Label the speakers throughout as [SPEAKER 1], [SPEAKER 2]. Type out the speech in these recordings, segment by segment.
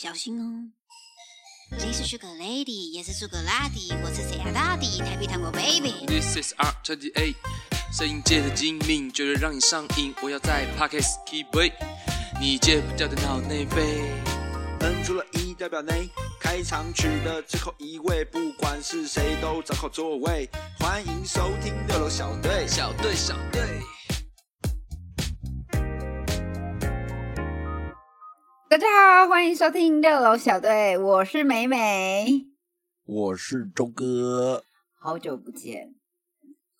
[SPEAKER 1] 小心哦。你是 Sugar Lady，也是 Sugar 拉蒂，我是谁啊大迪，台北糖果 Baby。
[SPEAKER 2] This is R twenty eight，摄影界的精明，绝对让你上瘾。我要在 Pockets keep way，你戒不掉的脑内啡。
[SPEAKER 3] 摁出了一代表内，开场曲的最后一位，不管是谁都找好座位。欢迎收听六楼小队，
[SPEAKER 2] 小队，小队。
[SPEAKER 4] 大家好，欢迎收听六楼小队，我是美美，
[SPEAKER 3] 我是周哥。
[SPEAKER 4] 好久不见。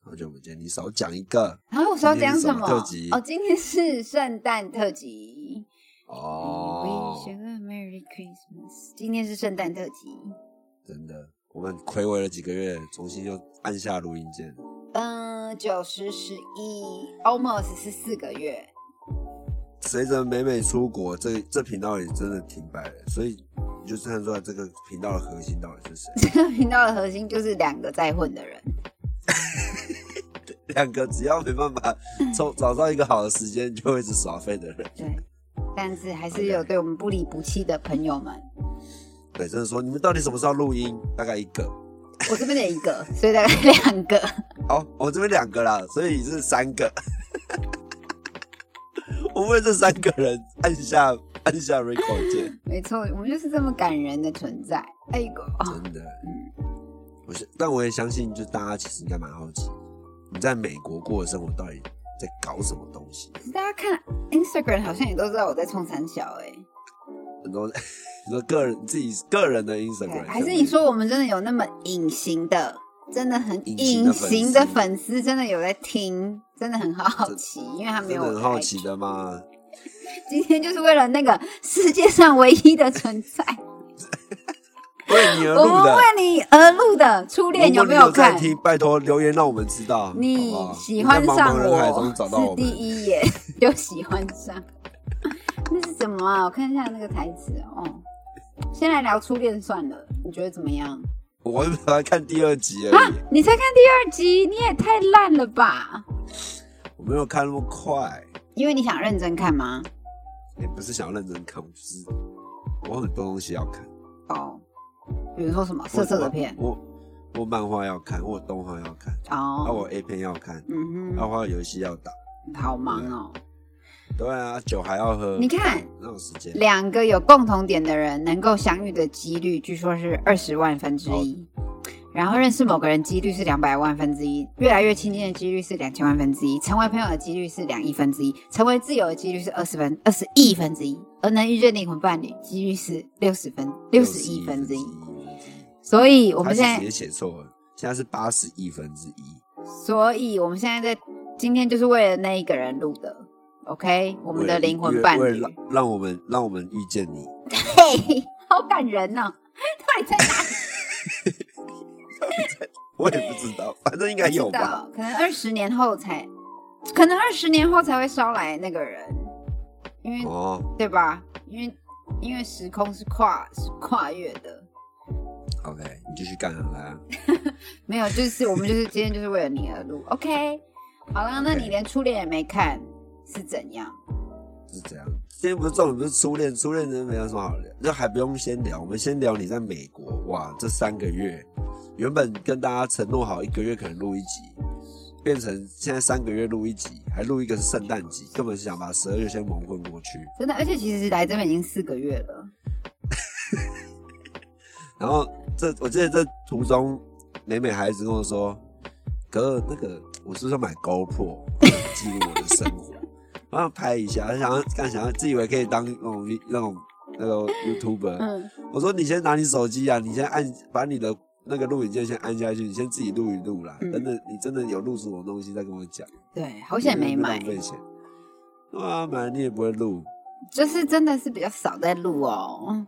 [SPEAKER 3] 好久不见，你少讲一个
[SPEAKER 4] 然后我说要讲什么？
[SPEAKER 3] 特辑
[SPEAKER 4] 哦，今天是圣诞特辑。
[SPEAKER 3] 哦
[SPEAKER 4] Wish。you a Merry Christmas。今天是圣诞特辑。
[SPEAKER 3] 真的，我们暌违了几个月，重新又按下录音键。
[SPEAKER 4] 嗯，九十十一，almost 是四个月。
[SPEAKER 3] 随着美美出国，这这频道也真的停摆了，所以你就看出来这个频道的核心到底是谁。
[SPEAKER 4] 这个频道的核心就是两个在混的人。
[SPEAKER 3] 两个只要没办法 从找到一个好的时间，就会一直耍废的人。
[SPEAKER 4] 对，但是还是有对我们不离不弃的朋友们。
[SPEAKER 3] 对，就是说，你们到底什么时候录音？大概一个。
[SPEAKER 4] 我这边的一个，所以大概两个。
[SPEAKER 3] 哦，我这边两个啦，所以是三个。我为这三个人按下按下 record 键，
[SPEAKER 4] 没错，我们就是这么感人的存在。哎呦，
[SPEAKER 3] 真的。我是，但我也相信，就大家其实应该蛮好奇，你在美国过的生活到底在搞什么东西？
[SPEAKER 4] 大家看 Instagram 好像也都知道我在冲三小哎、
[SPEAKER 3] 很多你说个人自己个人的 Instagram，
[SPEAKER 4] 还是你说我们真的有那么隐形的，真的很
[SPEAKER 3] 隐
[SPEAKER 4] 隐
[SPEAKER 3] 形
[SPEAKER 4] 形的
[SPEAKER 3] 粉
[SPEAKER 4] 丝，真的有在听，真的很好奇，因为他没有我
[SPEAKER 3] 很好奇的嘛？
[SPEAKER 4] 今天就是为了那个世界上唯一的存在，
[SPEAKER 3] 为你而
[SPEAKER 4] 我们。为你而录的初恋有没有看？
[SPEAKER 3] 听？拜托留言让我们知道。
[SPEAKER 4] 你喜欢上我是第。一眼就喜欢上，那是什么啊？我看一下那个台词哦。先来聊初恋算了，你觉得怎么样？
[SPEAKER 3] 我本来看第二集而
[SPEAKER 4] 啊
[SPEAKER 3] 已，，
[SPEAKER 4] 你才看第二集，你也太烂了吧！
[SPEAKER 3] 我没有看那么快。
[SPEAKER 4] 因为你想认真看吗？
[SPEAKER 3] 也不是想要认真看，我就是我很多东西要看。
[SPEAKER 4] 哦，比如说什么色色的片
[SPEAKER 3] 我我我漫画要看，我有动画要看，啊，
[SPEAKER 4] 哦，
[SPEAKER 3] 我 A 片要看，
[SPEAKER 4] 嗯
[SPEAKER 3] 啊，我有游戏要打。
[SPEAKER 4] 好忙哦。
[SPEAKER 3] 对啊，酒还要喝。
[SPEAKER 4] 你看，
[SPEAKER 3] 哪有时间？
[SPEAKER 4] 两个有共同点的人能够相遇的几率，据说是二十万分之一。然后认识某个人几率是两百万分之一，越来越亲近的几率是两千万分之一，成为朋友的几率是两亿分之一，成为挚友的几率是二十分二十亿分之一，而能遇见灵魂伴侣几率是六十分六十亿分之一。所以我
[SPEAKER 3] 我
[SPEAKER 4] 们现在
[SPEAKER 3] 也写错了，现在是八十亿分之一。
[SPEAKER 4] 所以我们现在在今天就是为了那一个人录的，OK？我们的灵魂伴侣
[SPEAKER 3] 让让我们让我们遇见你。
[SPEAKER 4] 对，好感人哦！到底在哪里？
[SPEAKER 3] 我也不知道，反正应该有吧。
[SPEAKER 4] 可能二十年后才，可能二十年后才会捎来那个人，因为、
[SPEAKER 3] 哦
[SPEAKER 4] 对吧？因为因为时空是跨是跨越的
[SPEAKER 3] ，，OK，你继续干啊，来啊。
[SPEAKER 4] 没有，就是我们就是今天就是为了你而录，OK？好了，那你连初恋也没看是怎样？
[SPEAKER 3] 是这样。今天不是重点，不是初恋，初恋真的没有什么好聊，就还不用先聊。我们先聊你在美国，哇，这三个月，原本跟大家承诺好一个月可能录一集，变成现在三个月录一集，还录一个是圣诞集，根本是想把十二月先蒙混过去。
[SPEAKER 4] 真的，而且其实来这边已经四个月了，
[SPEAKER 3] 然后这我记得这途中，美美还一直跟我说：“哥，那个我是不是要买 GoPro 记录我的生活？然后拍一下，想要干想要自以为可以当那种那种那个 YouTuber。
[SPEAKER 4] 嗯，
[SPEAKER 3] 我说你先拿你手机啊，你先按把你的那个录影键先按下去，你先自己录一录啦。
[SPEAKER 4] 嗯
[SPEAKER 3] 等等，你真的有录什么东西再跟我讲。
[SPEAKER 4] 对，好险没买
[SPEAKER 3] 浪，费钱。对啊，买了你也不会录。
[SPEAKER 4] 就是真的是比较少在录哦，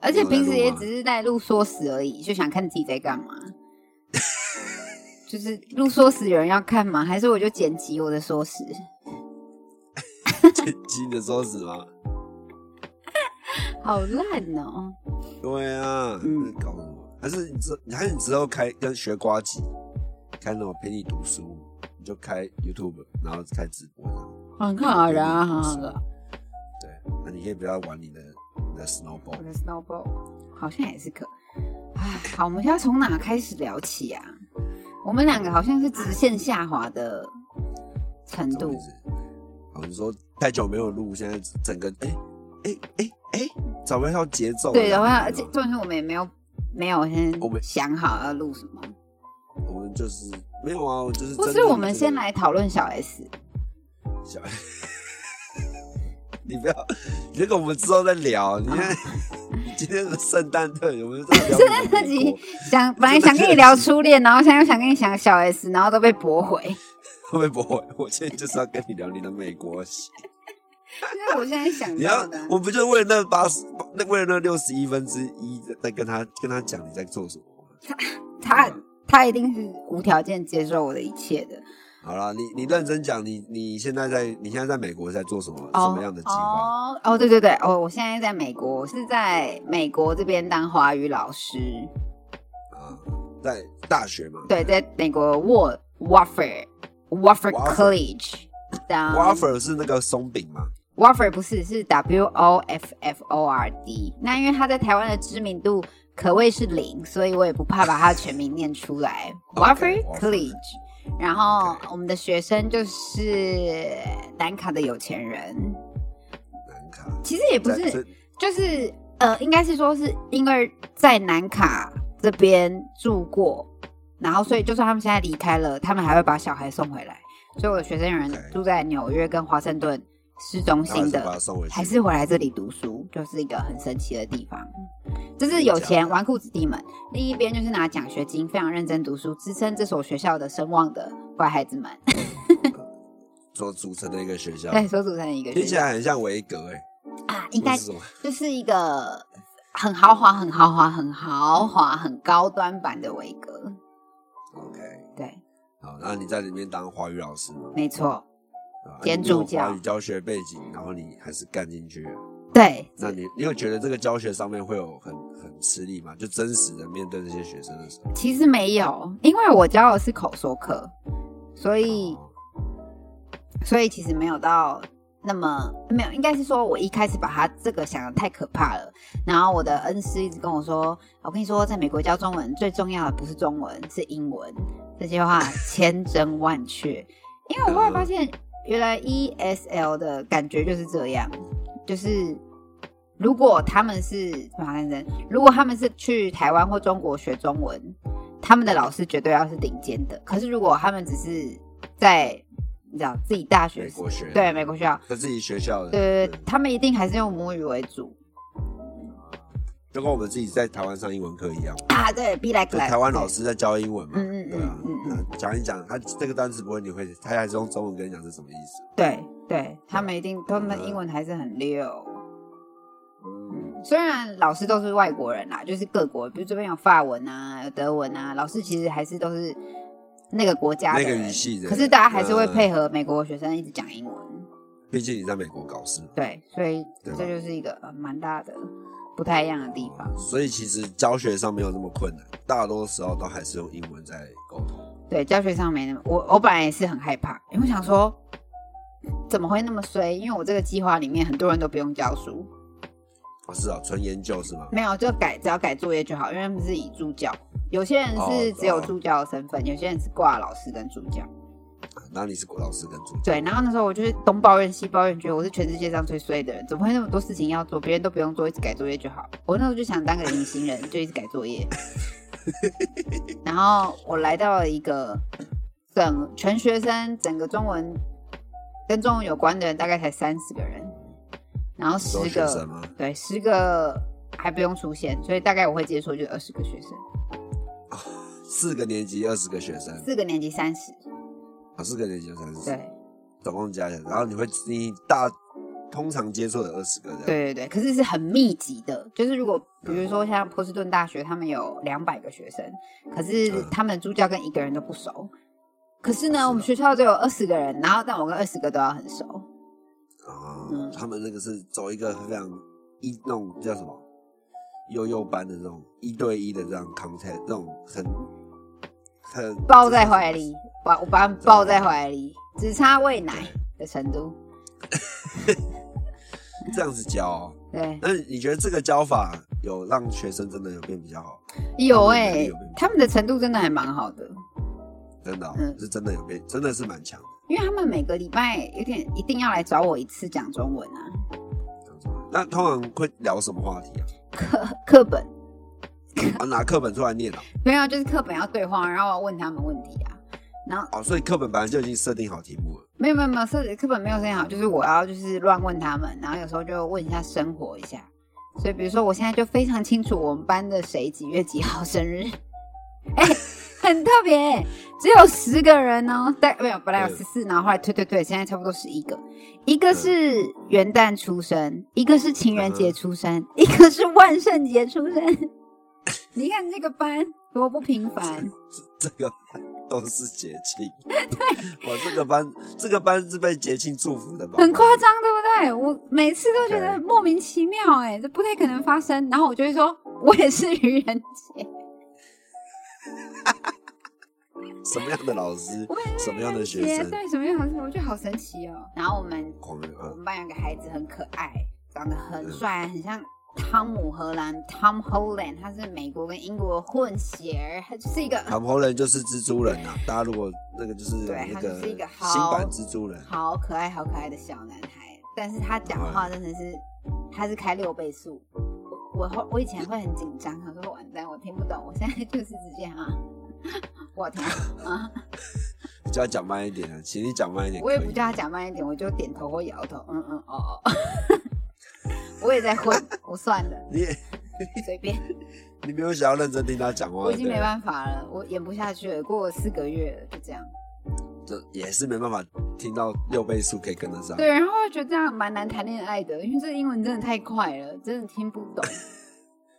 [SPEAKER 4] 而且平时也只是在录缩时而已，就想看自己在干嘛。就是录缩时有人要看吗？还是我就剪辑我的缩时？
[SPEAKER 3] 剪辑的说死吗？
[SPEAKER 4] 好烂哦！
[SPEAKER 3] 对啊，
[SPEAKER 4] 嗯
[SPEAKER 3] 嗯，搞什么？还是你之还是你之后开跟学瓜机，开那种陪你读书，你就开 YouTube，然后开直播这样。
[SPEAKER 4] 很好的啊，很好的。
[SPEAKER 3] 对，那你可以不要玩你的你的 snowball
[SPEAKER 4] 我。的 snowball 好像也是可。唉，好，我们现在从哪开始聊起啊？我们两个好像是直线下滑的程度
[SPEAKER 3] 你说太久没有录，现在整个哎哎哎哎，找不到节奏。
[SPEAKER 4] 对，然后而且重点是我们也没有没有先
[SPEAKER 3] 我们
[SPEAKER 4] 想好要录什么，
[SPEAKER 3] 我们就是没有啊，我就是
[SPEAKER 4] 不是我们先来讨论小 S。
[SPEAKER 3] 小 S。你不要，这个我们之后再聊。你看，今天是圣诞特辑，我们
[SPEAKER 4] 圣诞特辑想本来想跟你聊初恋，然后现在又想跟你讲小 S，然后都被驳回。
[SPEAKER 3] 会不会？我现在就是要跟你聊你的美国戏。
[SPEAKER 4] 因为我现在想
[SPEAKER 3] 你要，，我不就是为了那八十，那为了那六十一分之一，在跟他跟他讲你在做什么吗？
[SPEAKER 4] 他他一定是无条件接受我的一切的。
[SPEAKER 3] 好了，你你认真讲，你你现在在你现在在美国在做什么、什么样的计划？
[SPEAKER 4] 哦哦，对对对，哦，我现在在美国，我是在美国这边当华语老师。
[SPEAKER 3] 啊，在大学嘛。
[SPEAKER 4] 对，在美国沃 Wofford Wofford College 当
[SPEAKER 3] Waffle 是那个松饼吗
[SPEAKER 4] ？Wofford 不是是 W O F F O R D。那因为他在台湾的知名度可谓是零，所以我也不怕把他的全名念出来。Wofford College。然后我们的学生就是南卡的有钱人，
[SPEAKER 3] 南卡
[SPEAKER 4] 其实也不是，就是呃，应该是说是因为在南卡这边住过，然后所以就算他们现在离开了，他们还会把小孩送回来。所以我的学生有人住在纽约跟华盛顿市中心的还是回来这里读书，就是一个很神奇的地方。这是有钱纨绔子弟们，另一边就是拿奖学金非常认真读书，支撑这所学校的声望的乖孩子们，
[SPEAKER 3] 所组成的一个学校，
[SPEAKER 4] 对，所组成的一个学校
[SPEAKER 3] 听起来很像维格哎、
[SPEAKER 4] 啊，应该
[SPEAKER 3] 是？
[SPEAKER 4] 就是一个很豪华、很豪华、很豪华、很高端版的维格。
[SPEAKER 3] OK，
[SPEAKER 4] 对，
[SPEAKER 3] 好，那你在里面当华语老师吗？
[SPEAKER 4] 没错，
[SPEAKER 3] 啊
[SPEAKER 4] 兼
[SPEAKER 3] 你有
[SPEAKER 4] 助教
[SPEAKER 3] 华语教学背景，然后你还是干进去了。
[SPEAKER 4] 对，
[SPEAKER 3] 那你你有觉得这个教学上面会有很很吃力吗？就真实的面对这些学生的时候，
[SPEAKER 4] 其实没有，因为我教的是口说课，所以
[SPEAKER 3] 哦
[SPEAKER 4] 所以其实没有到那么没有，应该是说我一开始把他这个想的太可怕了，然后我的恩师一直跟我说，我跟你说，在美国教中文最重要的不是中文，是英文。这些话千真万确，因为我后来发现，原来 ESL 的感觉就是这样，就是如果他们是马来人，如果他们是去台湾或中国学中文，他们的老师绝对要是顶尖的。可是如果他们只是在你知道自己大学
[SPEAKER 3] 美国学
[SPEAKER 4] 对美国学校，
[SPEAKER 3] 在自己学校的，
[SPEAKER 4] 对对对，他们一定还是用母语为主
[SPEAKER 3] 就跟我们自己在台湾上英文课一样，
[SPEAKER 4] 啊。对，be like
[SPEAKER 3] 台湾老师在教英文嘛，
[SPEAKER 4] 嗯嗯嗯
[SPEAKER 3] 讲一讲，他这个单词不会，你会，他还是用中文跟你讲是什么意思？
[SPEAKER 4] 对对，他们一定他们英文还是很溜。嗯，虽然老师都是外国人啦，就是各国，比如这边有法文啊，有德文啊，老师其实还是都是那个国家的
[SPEAKER 3] 那个语系的
[SPEAKER 4] 可是大家还是会
[SPEAKER 3] 嗯
[SPEAKER 4] 配合美国学生一直讲英文。
[SPEAKER 3] 毕竟你在美国搞事，
[SPEAKER 4] 对，所以这就是一个呃蛮大的不太一样的地方。
[SPEAKER 3] 所以其实教学上没有那么困难，大多时候都还是用英文在沟通。
[SPEAKER 4] 对，教学上没那么，我我本来也是很害怕，因为我想说怎么会那么衰？因为我这个计划里面很多人都不用教书，
[SPEAKER 3] 哦，是啊，纯研究是吗？
[SPEAKER 4] 没有就改只要改作业就好，因为他们是以助教，有些人
[SPEAKER 3] 哦
[SPEAKER 4] 是只有
[SPEAKER 3] 哦
[SPEAKER 4] 助教的身份，有些人是挂老师跟助教。
[SPEAKER 3] 然后你是老师跟助教，
[SPEAKER 4] 对，然后那时候我就是东抱怨西抱怨，觉得我是全世界上最衰的人，怎么会那么多事情要做，别人都不用做，一直改作业就好。我那时候就想当个隐形人，就一直改作业。然后我来到了一个整全学生，整个中文跟中文有关的人大概才三十个人，然后十个？对十个还不用出现，所以大概我会接触就二十个学生，
[SPEAKER 3] 四个年级二十个学生，
[SPEAKER 4] 四个年级三十，
[SPEAKER 3] 啊，四个年级有三十，
[SPEAKER 4] 对。
[SPEAKER 3] 总共加起来，然后你会你大通常接触的二十个人，，
[SPEAKER 4] 对对对，可是是很密集的，就是如果比如说像波士顿大学，他们有两百个学生，可是
[SPEAKER 3] 嗯。
[SPEAKER 4] 他们的助教跟一个人都不熟。可是呢，我们学校只有二十个人，然后但我跟二十个都要很熟。
[SPEAKER 3] 啊、
[SPEAKER 4] 嗯。
[SPEAKER 3] 他们那个是走一个非常一那种叫什么幼幼班的这种一对一的这样 contact，这种很很
[SPEAKER 4] 抱在怀里，把我把他们抱在怀里，只差喂奶的程度。
[SPEAKER 3] 这样子教哦、
[SPEAKER 4] 对，
[SPEAKER 3] 那你觉得这个教法有让学生真的有变比较好？
[SPEAKER 4] 有哎、他们的程度真的还蛮好的，
[SPEAKER 3] 真的、哦？
[SPEAKER 4] 嗯。
[SPEAKER 3] 是真的有变，真的是蛮强的。
[SPEAKER 4] 因为他们每个礼拜有点一定要来找我一次讲中文啊，
[SPEAKER 3] 那通常会聊什么话题啊？
[SPEAKER 4] 课课本
[SPEAKER 3] 我，拿课本出来念哦。
[SPEAKER 4] 没有，就是课本要对话，然后我要问他们问题啊，然后
[SPEAKER 3] 哦，所以课本本来就已经设定好题目了。
[SPEAKER 4] 没有没有没有，设课本没有设定好，就是我要就是乱问他们，然后有时候就问一下生活一下。所以比如说我现在就非常清楚我们班的谁几月几号生日，哎、很特别，只有十个人哦，但没有本来有
[SPEAKER 3] 嗯
[SPEAKER 4] 十四，然后后来退退退，现在差不多十一个，一个是元旦出生，一个是情人节出生，一个是万圣节出生。你看这个班多不平凡，
[SPEAKER 3] 这个都是节庆。对，我这个班，这个班是被节庆祝福的吧？
[SPEAKER 4] 很夸张，对不对？我每次都觉得
[SPEAKER 3] 对
[SPEAKER 4] 莫名其妙，哎，这不太可能发生。然后我就会说，我也是愚人节，
[SPEAKER 3] 什么样的老师 什么样的学生，
[SPEAKER 4] 对，什么样的老师，我觉得好神奇哦。然后我们我们班有个孩子很可爱，长得很帅，很像汤姆荷兰 （Tom Holland），他是美国跟英国混血儿，他就是一个
[SPEAKER 3] 唐侯人就是蜘蛛人啊！大家如果那个就是
[SPEAKER 4] 对他就是一个好
[SPEAKER 3] 新版蜘蛛人，
[SPEAKER 4] 好可爱、好可爱的小男孩，但是他讲话真的是，他是开六倍速。我我以前会很紧张，他说完蛋，我听不懂。我现在就是直接啊，我听啊，
[SPEAKER 3] 叫他讲慢一点啊，请你讲慢一点。
[SPEAKER 4] 我也不叫他讲慢一点，我就点头或摇头，嗯嗯哦哦。我也在混，我算了，
[SPEAKER 3] 你也
[SPEAKER 4] 随便，
[SPEAKER 3] 你没有想要认真听他讲话，
[SPEAKER 4] 我已经没
[SPEAKER 3] 对
[SPEAKER 4] 办法了，我演不下去了，过了四个月了，就这样。
[SPEAKER 3] 这也是没办法听到六倍速可以跟得上。
[SPEAKER 4] 对，然后我觉得这样蛮难谈恋爱的，因为这个英文真的太快了，真的听不懂。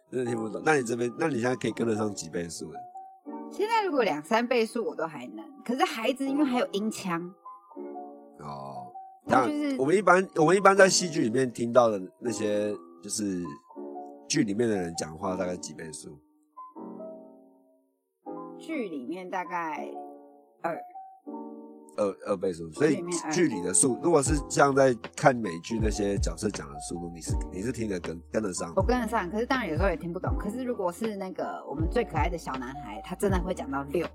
[SPEAKER 3] 真的听不懂。那你这边，那你现在可以跟得上几倍速了？
[SPEAKER 4] 现在如果两三倍速我都还能，可是孩子因为还有音腔，
[SPEAKER 3] 哦，那
[SPEAKER 4] 就是
[SPEAKER 3] 我们一般我们一般在戏剧里面听到的那些，就是剧里面的人讲话大概几倍速？
[SPEAKER 4] 剧里面大概二，
[SPEAKER 3] 二二倍速，所以
[SPEAKER 4] 剧里
[SPEAKER 3] 的速，如果是像在看美剧那些角色讲的速度，你是你是听得跟跟得上
[SPEAKER 4] 我跟得上，可是当然有时候也听不懂。可是如果是那个我们最可爱的小男孩，他真的会讲到六，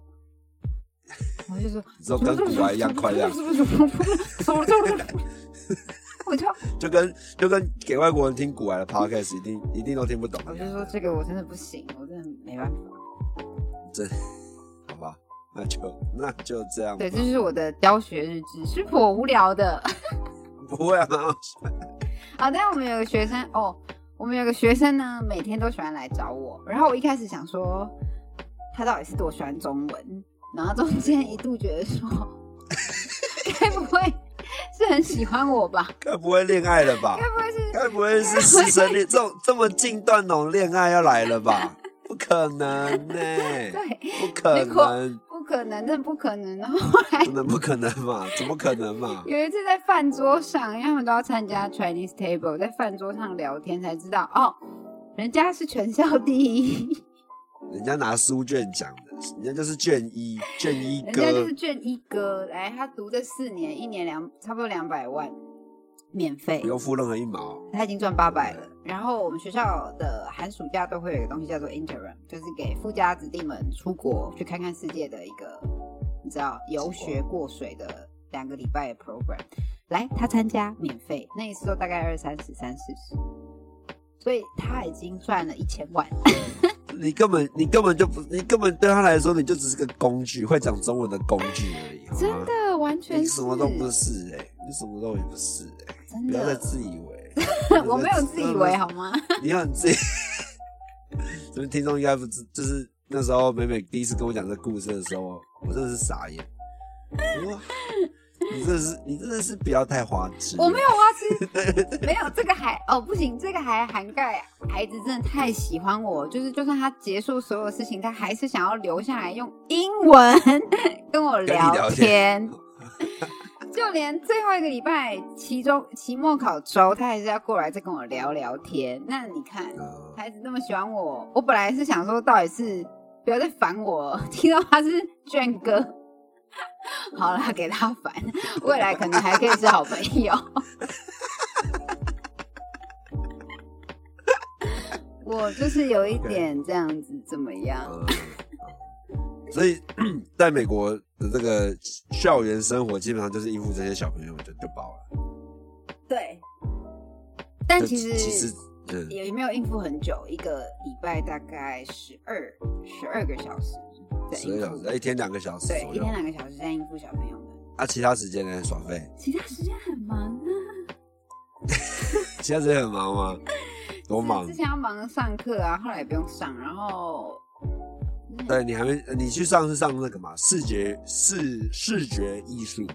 [SPEAKER 4] 我就说，
[SPEAKER 3] 你说跟古玩一样快这样，
[SPEAKER 4] 我就
[SPEAKER 3] 就跟就跟给外国人听古玩的 podcast 一定一定都听不懂
[SPEAKER 4] 我。就说这个我真的不行，我真的没办法。
[SPEAKER 3] 真好吧，那就那就这样吧。
[SPEAKER 4] 对，这就是我的教学日志，是颇无聊的。
[SPEAKER 3] 不会啊，
[SPEAKER 4] 好，但我们有个学生哦，我们有个学生呢，每天都喜欢来找我。然后我一开始想说，他到底是多喜欢中文，然后中间一度觉得说，该不会是很喜欢我吧？
[SPEAKER 3] 该不会恋爱了吧？
[SPEAKER 4] 该不会是
[SPEAKER 3] 该不会是师生恋这种这么近段那种恋爱要来了吧？不可能呢、
[SPEAKER 4] 对，
[SPEAKER 3] 不可能，
[SPEAKER 4] 不可能，真的不可能。然后后来
[SPEAKER 3] 真的不可能嘛？怎么可能嘛？
[SPEAKER 4] 有一次在饭桌上，因为他们都要参加 Chinese table，在饭桌上聊天才知道，哦，人家是全校第一。
[SPEAKER 3] 人家拿书卷奖的，人家就是卷一，卷一哥
[SPEAKER 4] 人家就是卷一哥，来他读这四年，一年两差不多两百万，免费
[SPEAKER 3] 不，用付任何一毛。
[SPEAKER 4] 他已经赚八百了。然后我们学校的寒暑假都会有一个东西叫做 interim，就是给富家子弟们出国去看看世界的一个，你知道游学过水的两个礼拜的 program。来，他参加免费，那一次都大概二三十、三四十，所以他已经赚了一千万。
[SPEAKER 3] 你根本你根本就不，你根本对他来说，你就只是个工具，会讲中文的工具而已。
[SPEAKER 4] 真，的，完全
[SPEAKER 3] 你什么都不是哎、你什么都也不是哎、
[SPEAKER 4] 真
[SPEAKER 3] 不要再
[SPEAKER 4] 的，
[SPEAKER 3] 自以为。
[SPEAKER 4] 我没有自以为好吗？
[SPEAKER 3] 你很自己，这边听众应该不知，就是那时候美美第一次跟我讲这故事的时候，我真的是傻眼。哇，你真的是，你真的是不要太花痴。
[SPEAKER 4] 我没有花痴，没有这个还哦不行，这个还涵盖孩子真的太喜欢我，就是就算他结束所有事情，他还是想要留下来用英文跟我
[SPEAKER 3] 聊
[SPEAKER 4] 天。就连最后一个礼拜，期中、期末考周，他还是要过来再跟我聊聊天。那你看，孩子那么喜欢我，我本来是想说，到底是不要再烦我？听到他是卷哥，好了，给他烦。未来可能还可以是好朋友。我就是有一点这样子，怎么样？
[SPEAKER 3] 嗯，所以 在美国的这个校园生活，基本上就是应付这些小朋友就就饱了。
[SPEAKER 4] 对，但其实
[SPEAKER 3] 其实嗯，
[SPEAKER 4] 也没有应付很久，一个礼拜大概十二十二个小时
[SPEAKER 3] 十个小时，一天两个小时
[SPEAKER 4] 对，一天。两个小时在应付小朋友们，
[SPEAKER 3] 啊，其他时间呢？耍废？
[SPEAKER 4] 其他时间很忙啊。
[SPEAKER 3] 其他时间很忙吗？多忙
[SPEAKER 4] 之？前要忙上课啊，后来也不用上，然后
[SPEAKER 3] 对你还没，你去上是上那个嘛，视觉视视觉艺术嘛，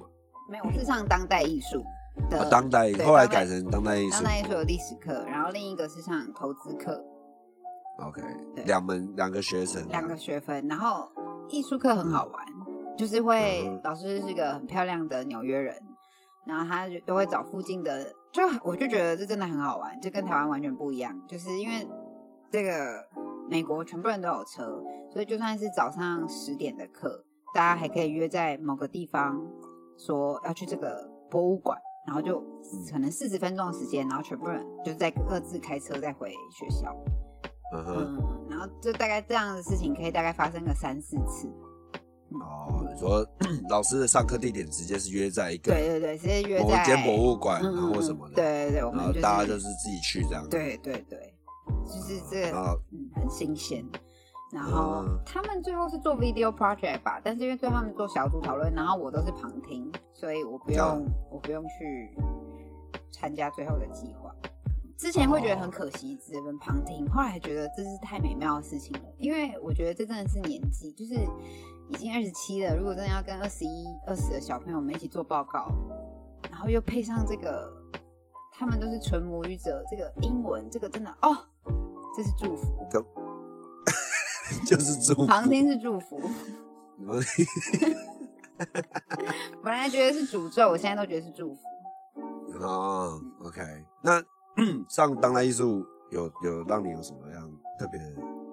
[SPEAKER 4] 没有，我是上当代艺术的，
[SPEAKER 3] 啊，当代
[SPEAKER 4] 对
[SPEAKER 3] 后来改成当代艺术
[SPEAKER 4] 当。代艺术有历史课，然后另一个是上投资课
[SPEAKER 3] ，OK，
[SPEAKER 4] 对。
[SPEAKER 3] 两门两个学程，
[SPEAKER 4] 两个学分，然后艺术课很好玩，就是会
[SPEAKER 3] 嗯
[SPEAKER 4] 老师是个很漂亮的纽约人，然后他就都会找附近的，就我就觉得这真的很好玩，就跟台湾完全不一样，就是因为这个美国全部人都有车，所以就算是早上十点的课，大家还可以约在某个地方说要去这个博物馆。然后就可能四十分钟的时间，然后全部人就在各自开车再回学校。
[SPEAKER 3] 嗯
[SPEAKER 4] 然后就大概这样的事情可以大概发生个三四次。
[SPEAKER 3] 哦，你说 老师的上课地点直接是约在一个
[SPEAKER 4] 对对对，直接约在
[SPEAKER 3] 某间博物馆，
[SPEAKER 4] 嗯
[SPEAKER 3] 然后什么的，
[SPEAKER 4] 对对对，我
[SPEAKER 3] 然后
[SPEAKER 4] 们就是
[SPEAKER 3] 大家就是自己去这样，，
[SPEAKER 4] 对对对，就是这个嗯很新鲜。然后
[SPEAKER 3] 嗯
[SPEAKER 4] 他们最后是做 video project 吧，但是因为最后他们做小组讨论，然后我都是旁听，所以我不用
[SPEAKER 3] 嗯
[SPEAKER 4] 我不用去参加最后的计划。之前会觉得很可惜，只能旁听，后来觉得这是太美妙的事情了，因为我觉得这真的是年纪，就是已经二十七了，如果真的要跟二十一、二十的小朋友们一起做报告，然后又配上这个，他们都是纯母语者，这个英文，这个真的哦，这是祝福，
[SPEAKER 3] 就 是祝福，
[SPEAKER 4] 旁听是祝福，
[SPEAKER 3] 我
[SPEAKER 4] 本来觉得是诅咒，我现在都觉得是祝福。
[SPEAKER 3] 哦，OK，那 上当代艺术有有让你有什么样特别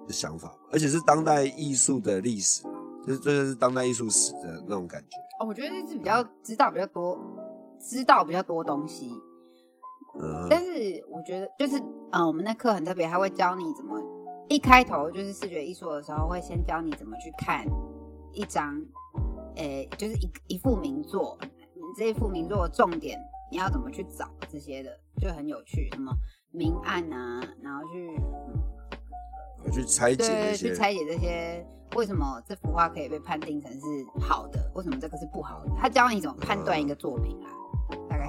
[SPEAKER 3] 的想法吗？而且是当代艺术的历史嘛，就是这就是当代艺术史的那种感觉。
[SPEAKER 4] 哦，我觉得这是比较知道比较多，知道比较多东西。
[SPEAKER 3] 嗯
[SPEAKER 4] 但是我觉得就是，嗯，我们那课很特别，他会教你怎么一开头就是视觉艺术的时候，会先教你怎么去看一张，诶、就是一一幅名作，你这一幅名作的重点你要怎么去找这些的，就很有趣。什么明暗啊，然后去
[SPEAKER 3] 我去拆解
[SPEAKER 4] 去拆解这些为什么这幅画可以被判定成是好的，为什么这个是不好的，他教你怎么判断一个作品啊，大概。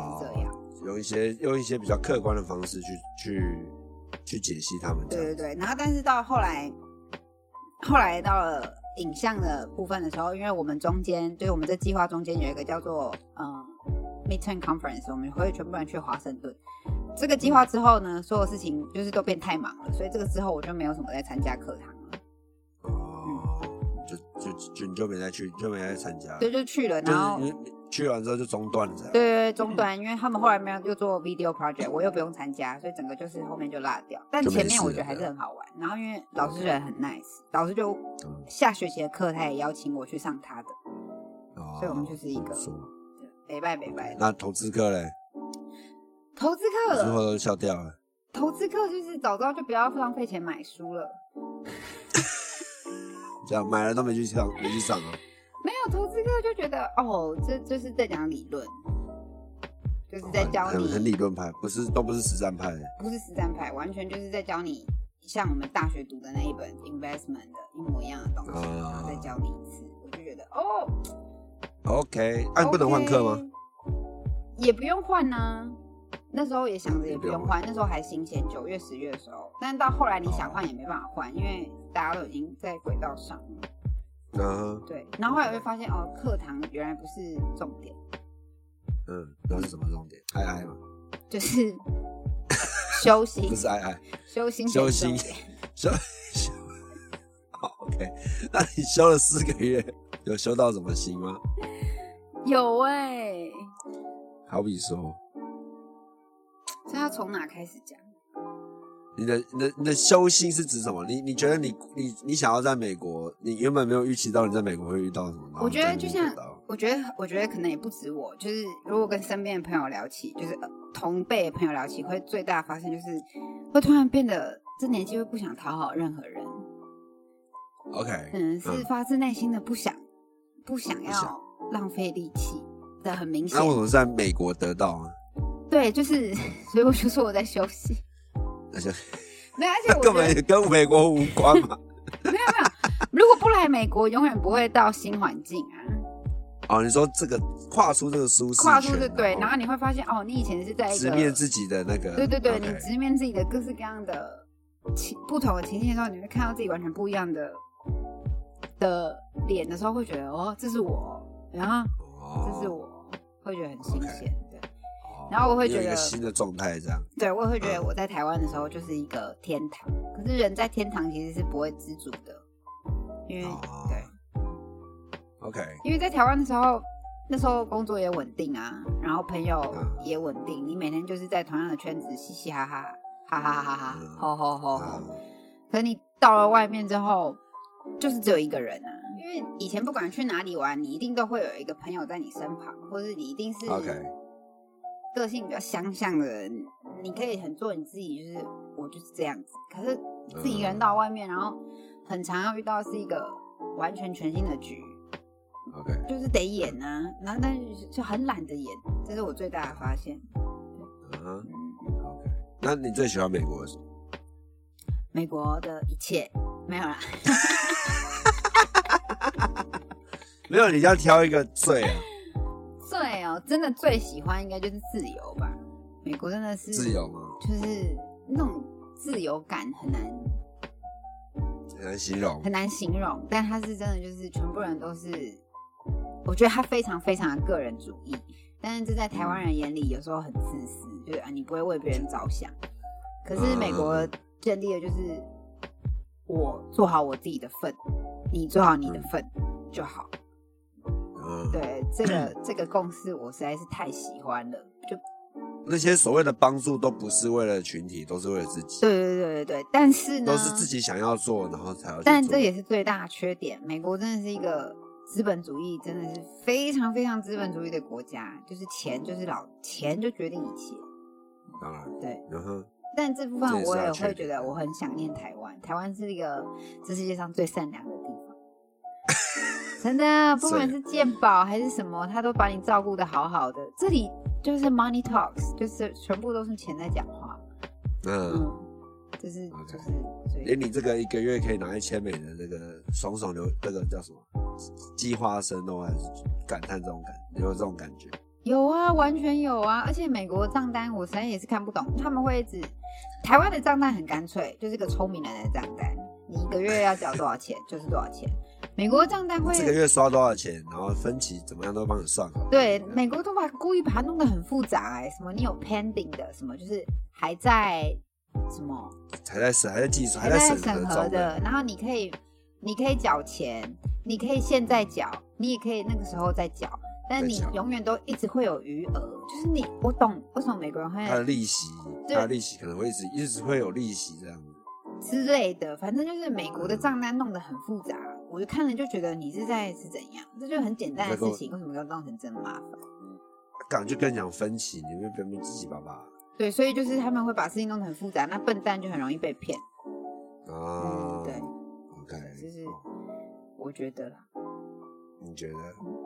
[SPEAKER 3] 用一些用一些比较客观的方式去去去解析他们。
[SPEAKER 4] 对对对，然后但是到后来，后来到了影像的部分的时候，因为我们中间就是我们这计划中间有一个叫做嗯 Midterm Conference，我们会全部人去华盛顿。这个计划之后呢，所有事情就是都变太忙了，所以这个之后我就没有什么在参加课堂了。
[SPEAKER 3] 哦，就就就你就没再去，就没再参加。
[SPEAKER 4] 对，就去了，然后
[SPEAKER 3] 去完之后就中断了。
[SPEAKER 4] 对对对，中断，因为他们后来没有又做 video project，我又不用参加，所以整个就是后面就落掉。但前面我觉得还是很好玩。然后因为老师人很 nice，老师就
[SPEAKER 3] 嗯
[SPEAKER 4] 下学期的课他也邀请我去上他的，
[SPEAKER 3] 哦
[SPEAKER 4] 所以我们就是一个北拜北拜的
[SPEAKER 3] 那投资课嘞，
[SPEAKER 4] 投资课
[SPEAKER 3] 之后。都笑掉了。
[SPEAKER 4] 投资课就是早知道就不要浪费钱买书了。
[SPEAKER 3] 这样买了都没去上，没去上啊。
[SPEAKER 4] 没有投资课就觉得哦，这就是在讲理论，就是在教
[SPEAKER 3] 很很
[SPEAKER 4] 你，
[SPEAKER 3] 理论派，不是都不是实战派。
[SPEAKER 4] 不是实战派，完全就是在教你像我们大学读的那一本 investment 的一模一样的东西，
[SPEAKER 3] 啊
[SPEAKER 4] 然后再教你一次，我就觉得哦
[SPEAKER 3] ，OK，按、啊、不能换课吗？
[SPEAKER 4] 也不用换呐、那时候也想着也不用换，那时候还新鲜，九月、十月的时候。但是到后来你想换也没办法换，因为大家都已经在轨道上了。
[SPEAKER 3] 嗯
[SPEAKER 4] 对，然后后来我就发现哦，课堂原来不是重点，
[SPEAKER 3] 嗯，那是什么重点？爱爱嘛？
[SPEAKER 4] 就是修心
[SPEAKER 3] 不，是爱爱，
[SPEAKER 4] 修心，
[SPEAKER 3] 修心。修修。好，OK，那你修了四个月，有修到什么心吗？
[SPEAKER 4] 有哎、
[SPEAKER 3] 好比说，
[SPEAKER 4] 这要从哪开始讲？
[SPEAKER 3] 你的你的你的修心是指什么？你你觉得你你你想要在美国，你原本没有预期到你在美国会遇到什么？然后
[SPEAKER 4] 我觉得就像我觉得，我觉得可能也不止我，就是如果跟身边的朋友聊起，就是呃同辈的朋友聊起，会最大的发现就是会突然变得这年纪会不想讨好任何人
[SPEAKER 3] ，OK，
[SPEAKER 4] 可能是
[SPEAKER 3] 嗯
[SPEAKER 4] 发自内心的不想，不想
[SPEAKER 3] 不想
[SPEAKER 4] 要浪费力气的很明显
[SPEAKER 3] 那。为什么在美国得到啊？
[SPEAKER 4] 对，就是，所以我就说我在休息。
[SPEAKER 3] 而且
[SPEAKER 4] 没有，而且我
[SPEAKER 3] 根本也跟美国无关嘛。
[SPEAKER 4] 没有没有，如果不来美国，永远不会到新环境啊。
[SPEAKER 3] 哦，你说这个跨出这个舒适圈，
[SPEAKER 4] 跨出这对，然
[SPEAKER 3] 后
[SPEAKER 4] 后你会发现哦，你以前是在
[SPEAKER 3] 直面自己的那个，
[SPEAKER 4] 对对对你直面自己的各式各样的情不同的情境的时候，你会看到自己完全不一样的的脸的时候，会觉得哦，这是我，然后
[SPEAKER 3] 哦
[SPEAKER 4] 这是我，会觉得很新鲜。对，
[SPEAKER 3] 哦
[SPEAKER 4] 然后我会觉得
[SPEAKER 3] 一个新的状态这样。
[SPEAKER 4] 对我也会觉得我在台湾的时候就是一个天堂，可是人在天堂其实是不会知足的，因为
[SPEAKER 3] 哦
[SPEAKER 4] 对。
[SPEAKER 3] OK，
[SPEAKER 4] 因为在台湾的时候，那时候工作也稳定啊，然后朋友
[SPEAKER 3] 嗯
[SPEAKER 4] 也稳定，你每天就是在同样的圈子嘻嘻哈哈，哈哈哈哈哈
[SPEAKER 3] 嗯，
[SPEAKER 4] 吼吼吼。可是你到了外面之后，就是只有一个人啊，因为以前不管去哪里玩，你一定都会有一个朋友在你身旁，或者你一定是
[SPEAKER 3] OK
[SPEAKER 4] 个性比较相像的人，你可以很做你自己，就是我就是这样子。可是自己一个人到外面，然后很常要遇到是一个完全全新的局。
[SPEAKER 3] OK，
[SPEAKER 4] 就是得演啊，然后但是就很懒得演，这是我最大的发现。
[SPEAKER 3] 嗯，，OK。那你最喜欢美国的什么？
[SPEAKER 4] 美国的一切没有啦，
[SPEAKER 3] 没有，你要挑一个最啊，
[SPEAKER 4] 最哦，真的最喜欢应该就是自由吧。美国真的是
[SPEAKER 3] 自，由吗？
[SPEAKER 4] 就是那种自由感很难
[SPEAKER 3] 很难形容。
[SPEAKER 4] 很难形容，但他是真的就是全部人都是，我觉得他非常非常的个人主义，但是这在台湾人眼里有时候很自私，就是啊你不会为别人着想。可是美国建立的就是我做好我自己的份，你做好你的份就好。
[SPEAKER 3] 嗯，
[SPEAKER 4] 对这个这个共识，我实在是太喜欢了。就
[SPEAKER 3] 那些所谓的帮助都不是为了群体，都是为了自己，
[SPEAKER 4] 对对对对对，但是呢，
[SPEAKER 3] 都是自己想要做，然后才要。
[SPEAKER 4] 但这也是最大的缺点。美国真的是一个资本主义，真的是非常非常资本主义的国家，就是钱就是老钱就决定一切。
[SPEAKER 3] 当然，
[SPEAKER 4] 对，
[SPEAKER 3] 然后，
[SPEAKER 4] 但这部分我也会觉得我很想念台湾，台湾是一个这世界上最善良的。真的，不管是鉴宝还是什么，他都把你照顾的好好的。这里就是 money talks，就是全部都是钱在讲话。
[SPEAKER 3] 嗯，
[SPEAKER 4] 嗯，就是就是，
[SPEAKER 3] 连你这个一个月可以拿一千美的这个爽爽流，那个叫什么计划生都还是感叹这种感，有这种感觉。
[SPEAKER 4] 有啊，完全有啊！而且美国账单我实在也是看不懂，他们会一直台湾的账单很干脆，就是个聪明人的账单，你一个月要缴多少钱就是多少钱。美国账单会
[SPEAKER 3] 这个月刷多少钱，然后分期怎么样都帮你算好。
[SPEAKER 4] 对美国都把故意把它弄得很复杂哎、什么你有 pending 的，什么就是还在什么
[SPEAKER 3] 还在审，还在计算，
[SPEAKER 4] 还
[SPEAKER 3] 在审
[SPEAKER 4] 核的，然后你可以你可以缴钱，你可以现在缴，你也可以那个时候再缴，但你永远都一直会有余额，就是你我懂为什么美国人会
[SPEAKER 3] 他的利息，他的利息可能会一直一直会有利息这样子。
[SPEAKER 4] 之类的，反正就是美国的账单弄得很复杂，我就看了就觉得你是在是怎样，这就很简单的事情，为什么要弄成这么麻烦？
[SPEAKER 3] 港就跟你讲分歧，你们别别叽叽巴巴
[SPEAKER 4] 对，所以就是他们会把事情弄得很复杂，那笨蛋就很容易被骗。
[SPEAKER 3] 啊。
[SPEAKER 4] 嗯，对
[SPEAKER 3] ，，OK，
[SPEAKER 4] 就是
[SPEAKER 3] 哦
[SPEAKER 4] 我觉得啦。
[SPEAKER 3] 你觉得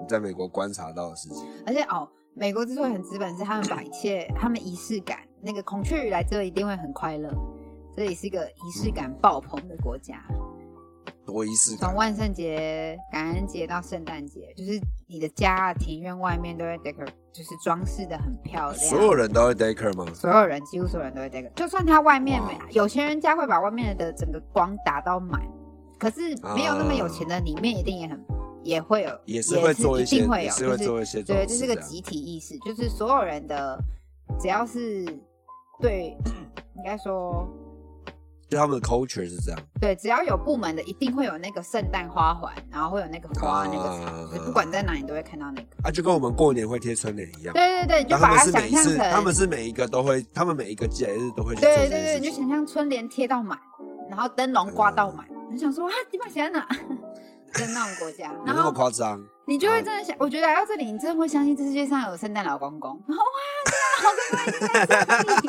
[SPEAKER 3] 你在美国观察到的事情？
[SPEAKER 4] 而且哦，美国之所以很资本，是他们把一切，他们仪式感，那个孔雀鱼来这里一定会很快乐。这里是一个仪式感爆棚的国家，
[SPEAKER 3] 多仪式感。
[SPEAKER 4] 从，万圣节、感恩节到圣诞节，就是你的家庭院外面都会 decor，就是装饰的很漂亮。
[SPEAKER 3] 所有人都会 decker 吗？
[SPEAKER 4] 所有人，几乎所有人都会 decor，就算他外面没，有钱人家会把外面的整个光打到满，可是没有那么有钱的，里面一定也很也会有，
[SPEAKER 3] 也是会做一些，
[SPEAKER 4] 一定会有，
[SPEAKER 3] 也是会做一些装
[SPEAKER 4] 对，
[SPEAKER 3] 这
[SPEAKER 4] 是个集体意识，就是所有人的，只要是对，应该说
[SPEAKER 3] 就他们的 culture 是这样。
[SPEAKER 4] 对，只要有部门的，一定会有那个圣诞花环，然后会有那个花、
[SPEAKER 3] 啊
[SPEAKER 4] 那个草，就不管在哪里都会看到那个。
[SPEAKER 3] 啊，就跟我们过年会贴春联一样。
[SPEAKER 4] 对对对，你就把它想象成，
[SPEAKER 3] 他们是每一个都会，他们每一个节日都会
[SPEAKER 4] 对对对。你就想象春联贴到满，然后灯笼挂到满，你想说啊，你把钱哪？在那种国家，
[SPEAKER 3] 有那么夸张？
[SPEAKER 4] 你就会真的想，我觉得来到这里，你真的会相信这世界上有圣诞老公公。然后哇，圣诞老公公在这里。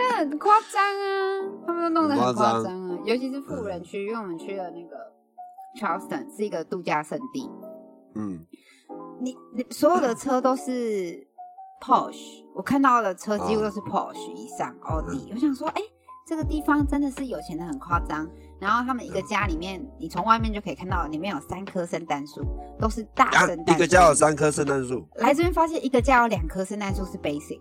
[SPEAKER 4] 对，很夸张啊，他们都弄得很夸张。啊，尤其是富人区，因为我们去了那个 Charleston 是一个度假胜地，
[SPEAKER 3] 嗯，
[SPEAKER 4] 你你所有的车都是 Porsche，我看到的车几乎都是 Porsche 以上奥迪。我想说，哎、这个地方真的是有钱的很夸张。然后他们一个家里面，你从外面就可以看到，里面有三棵圣诞树，都是大
[SPEAKER 3] 啊
[SPEAKER 4] 圣，诞树。
[SPEAKER 3] 一个家有三棵圣诞树，
[SPEAKER 4] 来这边发现一个家有两棵圣诞树是 basic，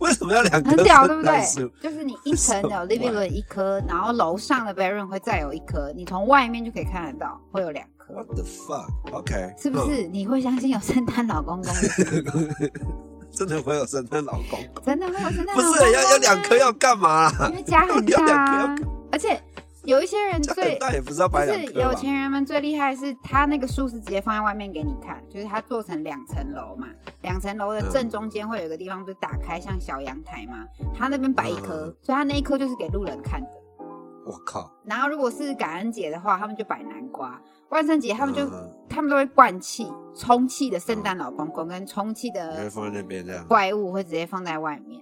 [SPEAKER 3] 为什么要两颗
[SPEAKER 4] 很屌，对不对？就是你一层有 living room 一颗，然后楼上的 bedroom 会再有一颗，你从外面就可以看得到，会有两颗
[SPEAKER 3] ，What the fuck？OK，、
[SPEAKER 4] 是不是？你会相信有圣诞老公公？
[SPEAKER 3] 嗯 真的会有圣诞老公公？
[SPEAKER 4] 真的会有圣诞
[SPEAKER 3] 不
[SPEAKER 4] 老公公
[SPEAKER 3] 是，要要两棵
[SPEAKER 4] 啊
[SPEAKER 3] 要干嘛啦？
[SPEAKER 4] 因为家很
[SPEAKER 3] 要
[SPEAKER 4] 大啊，而且有一些人最
[SPEAKER 3] 不是
[SPEAKER 4] 有钱人们最厉害是，他那个树是直接放在外面给你看，就是他做成两层楼嘛，两层楼的正中间会有一个地方，不是打开像小阳台嘛，他那边摆一棵，
[SPEAKER 3] 嗯
[SPEAKER 4] 所以他那一棵就是给路人看的。
[SPEAKER 3] 我靠，
[SPEAKER 4] 然后如果是感恩节的话，他们就摆南瓜；万圣节他们就、
[SPEAKER 3] 嗯
[SPEAKER 4] 他们都会灌气、充气的圣诞老公公跟充气的
[SPEAKER 3] 放在那边这样？
[SPEAKER 4] 怪物会直接放在外面，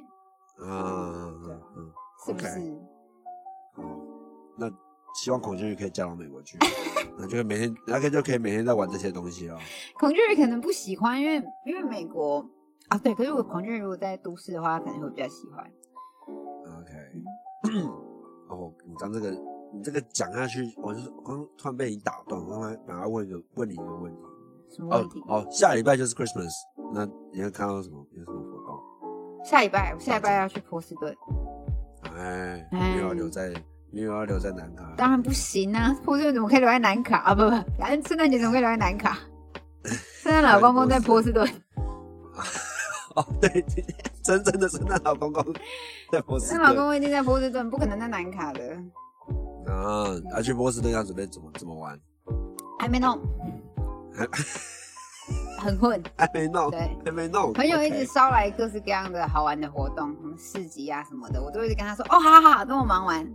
[SPEAKER 3] 嗯嗯嗯嗯，
[SPEAKER 4] 是不是？
[SPEAKER 3] 好，那希望孔雀鱼可以嫁到美国去，那就每天，那个就可以每天在玩这些东西哦。
[SPEAKER 4] 孔雀鱼可能不喜欢，因为因为美国啊，对，可是如果孔雀鱼如果在都市的话，他可能会比较喜欢。
[SPEAKER 3] OK，哦，你刚这个，你这个讲下去，我就是我刚突然被你打断，我刚才马上问一个问你一个问题。哦
[SPEAKER 4] 什么问题？
[SPEAKER 3] 哦，下礼拜就是 Christmas，那你要看到什么？有什么活动？
[SPEAKER 4] 下礼拜，我下礼拜要去波士顿，
[SPEAKER 3] 哎，
[SPEAKER 4] 哎
[SPEAKER 3] 没有要留在，没有要留在南卡。
[SPEAKER 4] 当然不行啊！波士顿怎么可以留在南卡啊？不不，反正圣诞节怎么可以留在南卡？圣诞老公公在波士顿，
[SPEAKER 3] 哦，对，真正的圣诞老公公在波士
[SPEAKER 4] 圣
[SPEAKER 3] 顿。
[SPEAKER 4] 诞老公公一定在波士顿，不可能在南卡的。
[SPEAKER 3] 啊，要去波士顿要准备怎么怎么玩？
[SPEAKER 4] 还没弄，
[SPEAKER 3] 还
[SPEAKER 4] 很混。
[SPEAKER 3] 还没弄，
[SPEAKER 4] 对
[SPEAKER 3] 还没弄。
[SPEAKER 4] 朋友一直捎来各式各样的好玩的活动，什么市集啊什么的，我都一直跟他说：“哦，好好好，等我忙完。”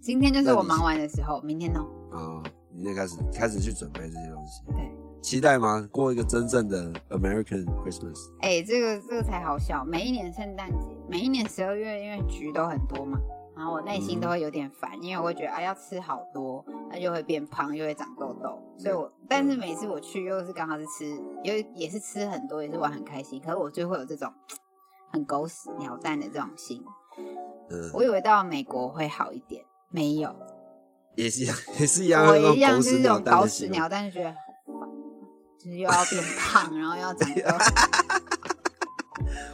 [SPEAKER 4] 今天就是我忙完的时候，明天呢。
[SPEAKER 3] 啊，明天开始开始去准备这些东西。
[SPEAKER 4] 对，
[SPEAKER 3] 期待吗？过一个真正的 American Christmas。
[SPEAKER 4] 哎、这个这个才好笑。每一年圣诞节，每一年十二月，因为局都很多嘛，然后我内心都会有点烦，因为我会觉得啊要吃好多，那就会变胖，又会长痘痘。所以我但是每次我去又是刚好是吃，又也是吃很多，也是玩很开心。可是我就会有这种很狗屎鸟蛋的这种心。
[SPEAKER 3] 嗯，
[SPEAKER 4] 我以为到美国会好一点，没有，
[SPEAKER 3] 也是一样，也是一样，
[SPEAKER 4] 我一样是这种搞屎鸟蛋，就觉得好烦就是又要变胖，然后又要长痘。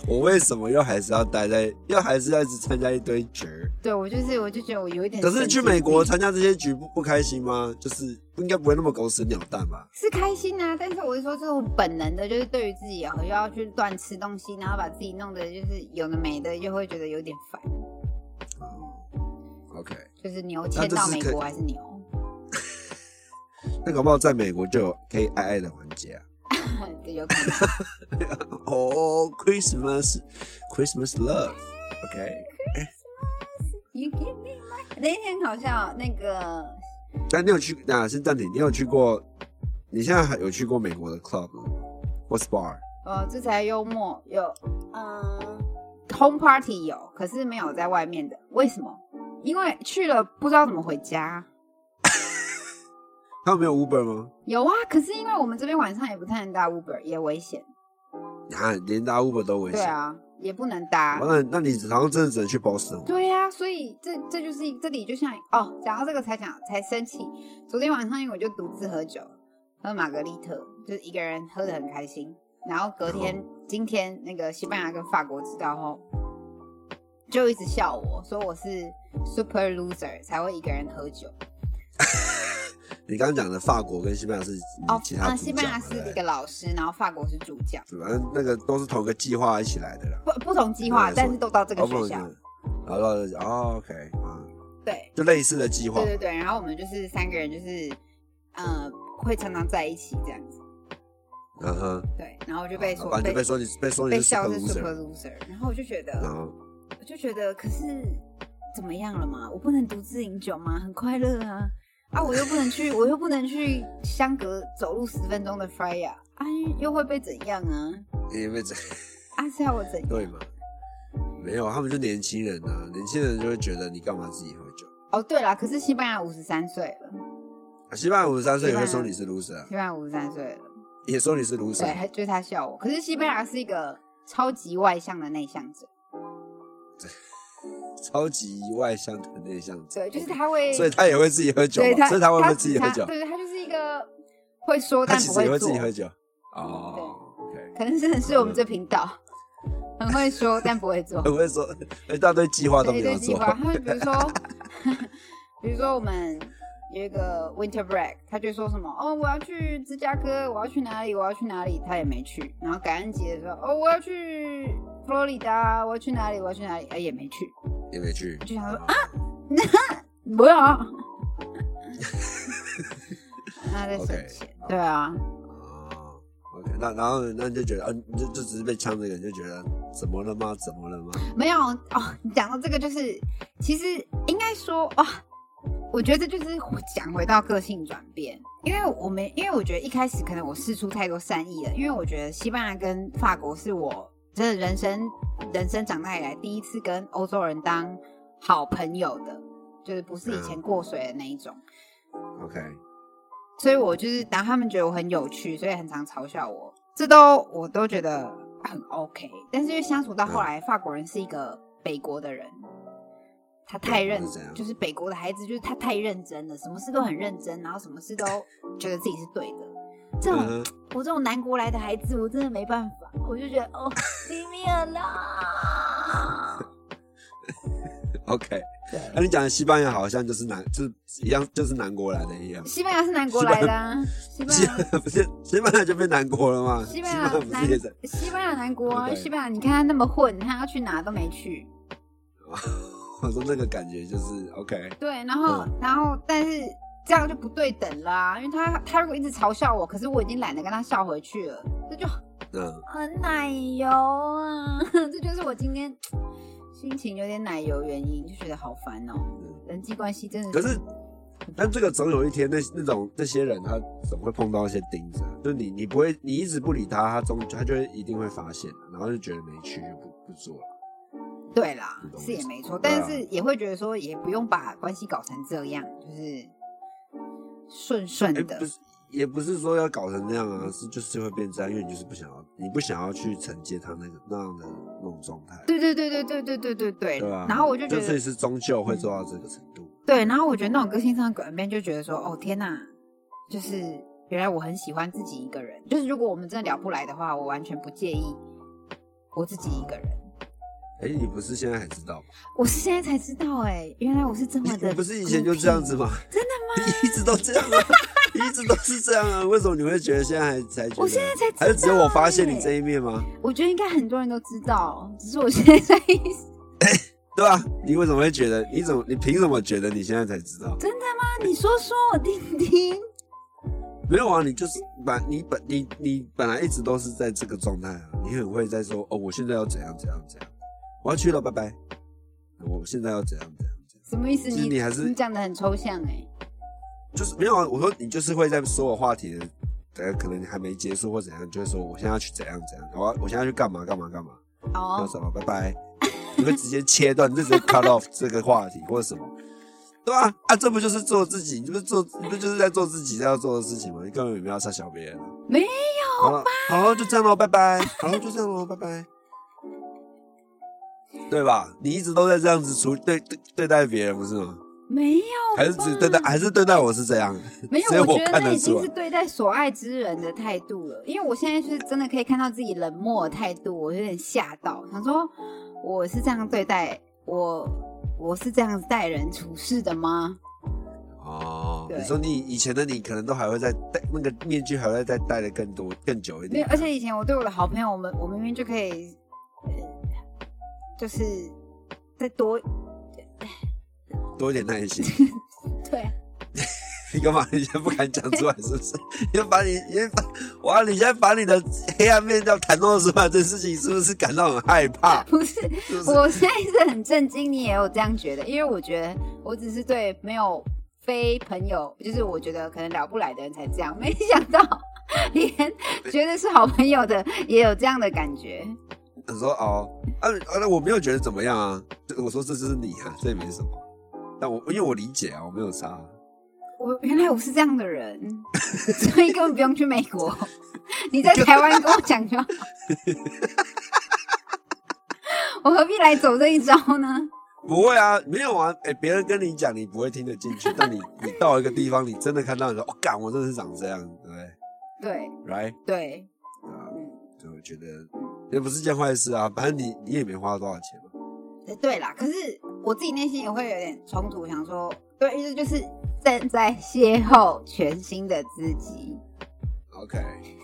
[SPEAKER 3] 我为什么又还是要待在，又还是要一直参加一堆局儿？
[SPEAKER 4] 对我就是，我就觉得我有一点。
[SPEAKER 3] 可是去美国参加这些局不不开心吗？就是应该不会那么狗屎鸟蛋吧？
[SPEAKER 4] 是开心啊，但是我是说这种本能的，就是对于自己又要去乱吃东西，然后把自己弄得就是有的没的，又会觉得有点烦。
[SPEAKER 3] 哦，OK，
[SPEAKER 4] 就是牛迁到美国还是牛？
[SPEAKER 3] 那搞不好在美国就有可以爱爱的环节啊。
[SPEAKER 4] 有可能。
[SPEAKER 3] 哦，Christmas，Christmas love，OK。
[SPEAKER 4] You give me my 那天好像那个
[SPEAKER 3] 但你有去？啊先暂停，你有去过？你现在还有去过美国的 club 吗或 bar？
[SPEAKER 4] 呃，这才幽默有嗯、home party 有，可是没有在外面的，为什么？因为去了不知道怎么回家。
[SPEAKER 3] 他们没有 Uber 吗？
[SPEAKER 4] 有啊，可是因为我们这边晚上也不太能搭 Uber，也危险。
[SPEAKER 3] 啊，连搭 Uber 都危险。
[SPEAKER 4] 对啊，也不能搭。
[SPEAKER 3] 哦，那那你好像真的只能去 Boston。
[SPEAKER 4] 对呀、所以这这就是这里就像哦，讲到这个才讲才生气。昨天晚上因为我就独自喝酒，喝玛格丽特，就是一个人喝的很开心。然后隔天、今天那个西班牙跟法国知道后，就一直笑我说我是 super loser 才会一个人喝酒。
[SPEAKER 3] 你刚刚讲的法国跟西班牙是
[SPEAKER 4] 哦，
[SPEAKER 3] 其他
[SPEAKER 4] 啊，
[SPEAKER 3] 主
[SPEAKER 4] 西班牙是一个老师，然后法国是主教，
[SPEAKER 3] 反正那个都是同一个计划一起来的啦。
[SPEAKER 4] 不不同计划，但是都到这个学校。
[SPEAKER 3] 然后哦，OK 啊，
[SPEAKER 4] 对，
[SPEAKER 3] 就类似的计划
[SPEAKER 4] 对。对对，然后我们就是三个人，就是呃，会常常在一起这样子。
[SPEAKER 3] 嗯哼，
[SPEAKER 4] 对，然后我就被说
[SPEAKER 3] 反正就被说你被说你是
[SPEAKER 4] 被笑
[SPEAKER 3] super
[SPEAKER 4] 是 super loser，loser，然后我就觉
[SPEAKER 3] 然
[SPEAKER 4] 得，
[SPEAKER 3] 后
[SPEAKER 4] 我就觉得，可是怎么样了嘛？我不能独自饮酒吗？很快乐啊！啊，我又不能去，我又不能去相隔走路十分钟的 Freya，啊，又会被怎样啊？
[SPEAKER 3] 你被这
[SPEAKER 4] 啊，是要我怎样？
[SPEAKER 3] 对嘛？没有，他们就年轻人啊，年轻人就会觉得你干嘛自己喝酒？
[SPEAKER 4] 哦，对了，可是西班牙五十三岁了，
[SPEAKER 3] 啊西班牙五十三岁也会说你是 loser，啊
[SPEAKER 4] 西班牙五十三岁了，
[SPEAKER 3] 也说你是 loser，
[SPEAKER 4] 对，还就是他笑我。可是西班牙是一个超级外向的内向者，
[SPEAKER 3] 超级外向的内向者，
[SPEAKER 4] 对，就是他会，
[SPEAKER 3] 所以他也会自己喝酒，
[SPEAKER 4] 对他，
[SPEAKER 3] 所以他会不会自己喝酒？
[SPEAKER 4] 他对，他就是一个会说
[SPEAKER 3] 他
[SPEAKER 4] 但
[SPEAKER 3] 其实也会自己，喝酒。哦
[SPEAKER 4] 可能真的是我们这频道很会说但不会做。
[SPEAKER 3] 很会说一大堆计划都没有做。
[SPEAKER 4] 计划，比如说，比如说我们有一个 winter break，他就说什么哦，我要去芝加哥，我要去哪里，我要去哪里，他也没去。然后感恩节的时候，哦，我要去佛罗里达，我要去哪里，我要去哪里，哎，也没去。
[SPEAKER 3] 也没去
[SPEAKER 4] 我，就想说啊，不要啊，他在省钱，对啊，
[SPEAKER 3] 哦，OK，那然后那你就觉得，啊，你就就只是被呛这个，你就觉得怎么了吗？怎么了吗？
[SPEAKER 4] 没有哦。你讲到这个，就是其实应该说啊、我觉得这就是讲回到个性转变，因为我们因为我觉得一开始可能我试出太多善意了，因为我觉得西班牙跟法国是我真的人生人生长大以来第一次跟欧洲人当好朋友的，就是不是以前过水的那一种。
[SPEAKER 3] OK，
[SPEAKER 4] 所以我就是当他们觉得我很有趣，所以很常嘲笑我，这都我都觉得很 OK。但是因为相处到后来，法国人是一个北国的人，他太认
[SPEAKER 3] 是怎样，
[SPEAKER 4] 就是北国的孩子，就是他太认真了，什么事都很认真，然后什么事都 觉得自己是对的。这种、我这种南国来的孩子，我真的没办法，我就觉得哦，里面啦。
[SPEAKER 3] ，OK，
[SPEAKER 4] 对，
[SPEAKER 3] 那你讲的西班牙好像就是南，就是一样，就是南国来的一样。
[SPEAKER 4] 西班牙是南国来的、啊，西班牙
[SPEAKER 3] 不是西班牙就变南国了吗？
[SPEAKER 4] 西班牙？西班牙南国西班牙你看他那么混，他要去哪都没去。
[SPEAKER 3] 我说那个感觉就是 OK，
[SPEAKER 4] 对，然后、
[SPEAKER 3] 嗯
[SPEAKER 4] 然后但是这样就不对等啦、因为他他如果一直嘲笑我，可是我已经懒得跟他笑回去了，这就
[SPEAKER 3] 嗯，
[SPEAKER 4] 很奶油啊！这就是我今天心情有点奶油原因，就觉得好烦哦、人际关系真的
[SPEAKER 3] 可是但这个总有一天，那那种那些人，他总会碰到一些钉子、啊，就是你你不会，你一直不理他，他终他就会一定会发现，然后就觉得没趣就不不做了。
[SPEAKER 4] 对啦是也没错，但是也会觉得说，也不用把关系搞成这样，就是顺顺
[SPEAKER 3] 哎、
[SPEAKER 4] 的
[SPEAKER 3] 不。是，也不是说要搞成那样啊，是就是会变这样，因为你就是不想要，你不想要去承接他那个那样的那种状态，
[SPEAKER 4] 对对对对对对对对对。
[SPEAKER 3] 对啊？
[SPEAKER 4] 然后我就觉得，
[SPEAKER 3] 所以是终究会做到这个程度。
[SPEAKER 4] 对，然后我觉得那种个性上的转变，就觉得说，哦天哪，就是原来我很喜欢自己一个人。就是如果我们真的聊不来的话，我完全不介意我自己一个人。
[SPEAKER 3] 哎、你不是现在才知道吗？
[SPEAKER 4] 我是现在才知道、哎，原来我是这么的，
[SPEAKER 3] 你不是以前就这样子？吗？真的吗？你一直都这样啊，你一直都是这样啊，为什么你会觉得现在还才觉得？
[SPEAKER 4] 我现在才知道、
[SPEAKER 3] 还是只有我发现你
[SPEAKER 4] 哎
[SPEAKER 3] 这一面吗？
[SPEAKER 4] 我觉得应该很多人都知道，只是我现在才
[SPEAKER 3] 对吧、你为什么会觉得？你怎么？你凭什么觉得你现在才知道？
[SPEAKER 4] 真的吗？你说说我听听。
[SPEAKER 3] 没有啊，你就是本你本你你本来一直都是在这个状态啊，你很会在说哦，我现在要怎样怎样怎样，我要去了，拜拜。我现在要怎样怎样怎样，
[SPEAKER 4] 什么意思？
[SPEAKER 3] 其实你还是
[SPEAKER 4] 你讲的很抽象哎、
[SPEAKER 3] 就是没有啊。我说你就是会在所有话题的，呃，可能你还没结束或怎样，就会说我现在要去怎样怎样，我要我现在要去干嘛干嘛干嘛，要
[SPEAKER 4] 哦，
[SPEAKER 3] 什么，拜拜。你会直接切断，你就直接 cut off 这个话题或者什么，对吧、啊？这不就是做自己？你不是做，你不就是在做自己要做的事情吗？你根本没有要杀小别人啊。
[SPEAKER 4] 没有
[SPEAKER 3] 好了，好了，就这样喽，拜拜。好了，就这样喽，拜拜。对吧？你一直都在这样子处对对对待别人，不是吗？
[SPEAKER 4] 没有，
[SPEAKER 3] 还是只对待，还是对待我是这样？
[SPEAKER 4] 没有，
[SPEAKER 3] 我
[SPEAKER 4] 我觉得那已。经是对待所爱之人的态度了。因为我现在是真的可以看到自己冷漠的态度，我有点吓到，想说我是这样对待我，我是这样子待人处事的吗？
[SPEAKER 3] 哦，你说你以前的你可能都还会再戴那个面具，还会再戴的更多、更久一点。
[SPEAKER 4] 对，而且以前我对我的好朋友，我们我明明就可以，呃，就是再多，
[SPEAKER 3] 多一点耐心。
[SPEAKER 4] 对，
[SPEAKER 3] 你干嘛？你现在不敢讲出来，是不是？你 要把你，你要把哇！你现在把你的黑暗面要袒露出来，这事情是不是感到很害怕？
[SPEAKER 4] 不是，
[SPEAKER 3] 是不是？
[SPEAKER 4] 我现在是很震惊，你也有这样觉得？因为我觉得我只是对没有非朋友，就是我觉得可能聊不来的人才这样，没想到连觉得是好朋友的也有这样的感觉。
[SPEAKER 3] 他说哦啊啊，那我没有觉得怎么样啊，就我说这就是你啊，这也没什么。但我因为我理解啊，我没有差。
[SPEAKER 4] 我原来我是这样的人，所以根本不用去美国。你在台湾跟我讲就好，我何必来走这一招呢？
[SPEAKER 3] 不会啊，没有啊，哎、别人跟你讲，你不会听得进去。但你你到一个地方，你真的看到你说，哦，干，我真的是长这样，对不对
[SPEAKER 4] 对
[SPEAKER 3] ？Right？
[SPEAKER 4] 对，
[SPEAKER 3] 啊，
[SPEAKER 4] 嗯，
[SPEAKER 3] 就我觉得也不是件坏事啊，反正你你也没花多少钱嘛。
[SPEAKER 4] 呃对啦。可是我自己内心也会有点冲突，想说，对，意思就是正在邂逅全新的自己。
[SPEAKER 3] OK，